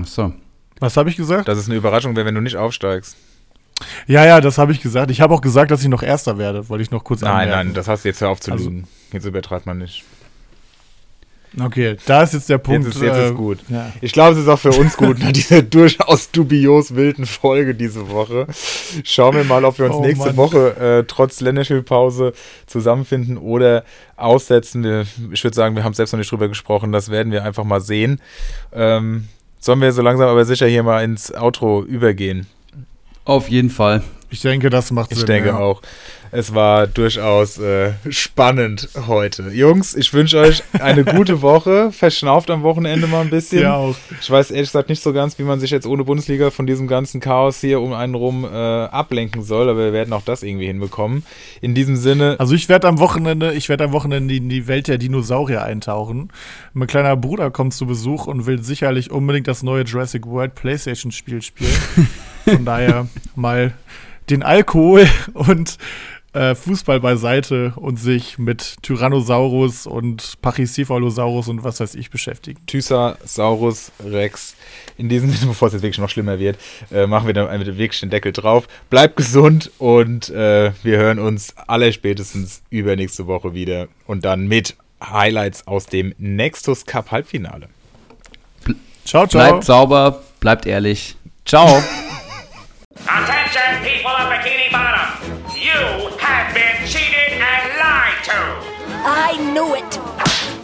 Ach so. Was habe ich gesagt? dass es eine Überraschung wäre, wenn du nicht aufsteigst. Ja, ja, das habe ich gesagt. Ich habe auch gesagt, dass ich noch Erster werde, wollte ich noch kurz Nein, anmerken. nein, das hast du jetzt hör auf zu Also- lügen. Jetzt übertreibt man nicht. Okay, da ist jetzt der Punkt. Jetzt ist, jetzt äh, ist gut. Ja. Ich glaube, es ist auch für uns gut, nach dieser durchaus dubios wilden Folge diese Woche. Schauen wir mal, ob wir uns Oh nächste Mann. Woche äh, trotz Länderspielpause zusammenfinden oder aussetzen. Wir, ich würde sagen, wir haben selbst noch nicht drüber gesprochen. Das werden wir einfach mal sehen. Ähm, sollen wir so langsam aber sicher hier mal ins Outro übergehen? Auf jeden Fall. Ich denke, das macht Ich Sinn. denke ja. auch. Es war durchaus äh, spannend heute. Jungs, ich wünsche euch eine gute Woche. Verschnauft am Wochenende mal ein bisschen. Ja, auch. Ich weiß ehrlich gesagt nicht so ganz, wie man sich jetzt ohne Bundesliga von diesem ganzen Chaos hier um einen rum äh, ablenken soll, aber wir werden auch das irgendwie hinbekommen. In diesem Sinne, Also ich werde am Wochenende, ich werde am Wochenende in die Welt der Dinosaurier eintauchen. Mein kleiner Bruder kommt zu Besuch und will sicherlich unbedingt das neue Jurassic World PlayStation Spiel spielen. Von daher mal den Alkohol und äh, Fußball beiseite und sich mit Tyrannosaurus und Pachycephalosaurus und was weiß ich beschäftigen. Tyrannosaurus Rex. In diesem Sinne, bevor es jetzt wirklich noch schlimmer wird, äh, machen wir dann einfach wirklich den Deckel drauf. Bleibt gesund und äh, wir hören uns allerspätestens übernächste Woche wieder und dann mit Highlights aus dem Nextus Cup Halbfinale. Ciao, ciao. Bleibt sauber, bleibt ehrlich. Ciao. Attention, people of Bikini Bottom! You have been cheated and lied to! I knew it.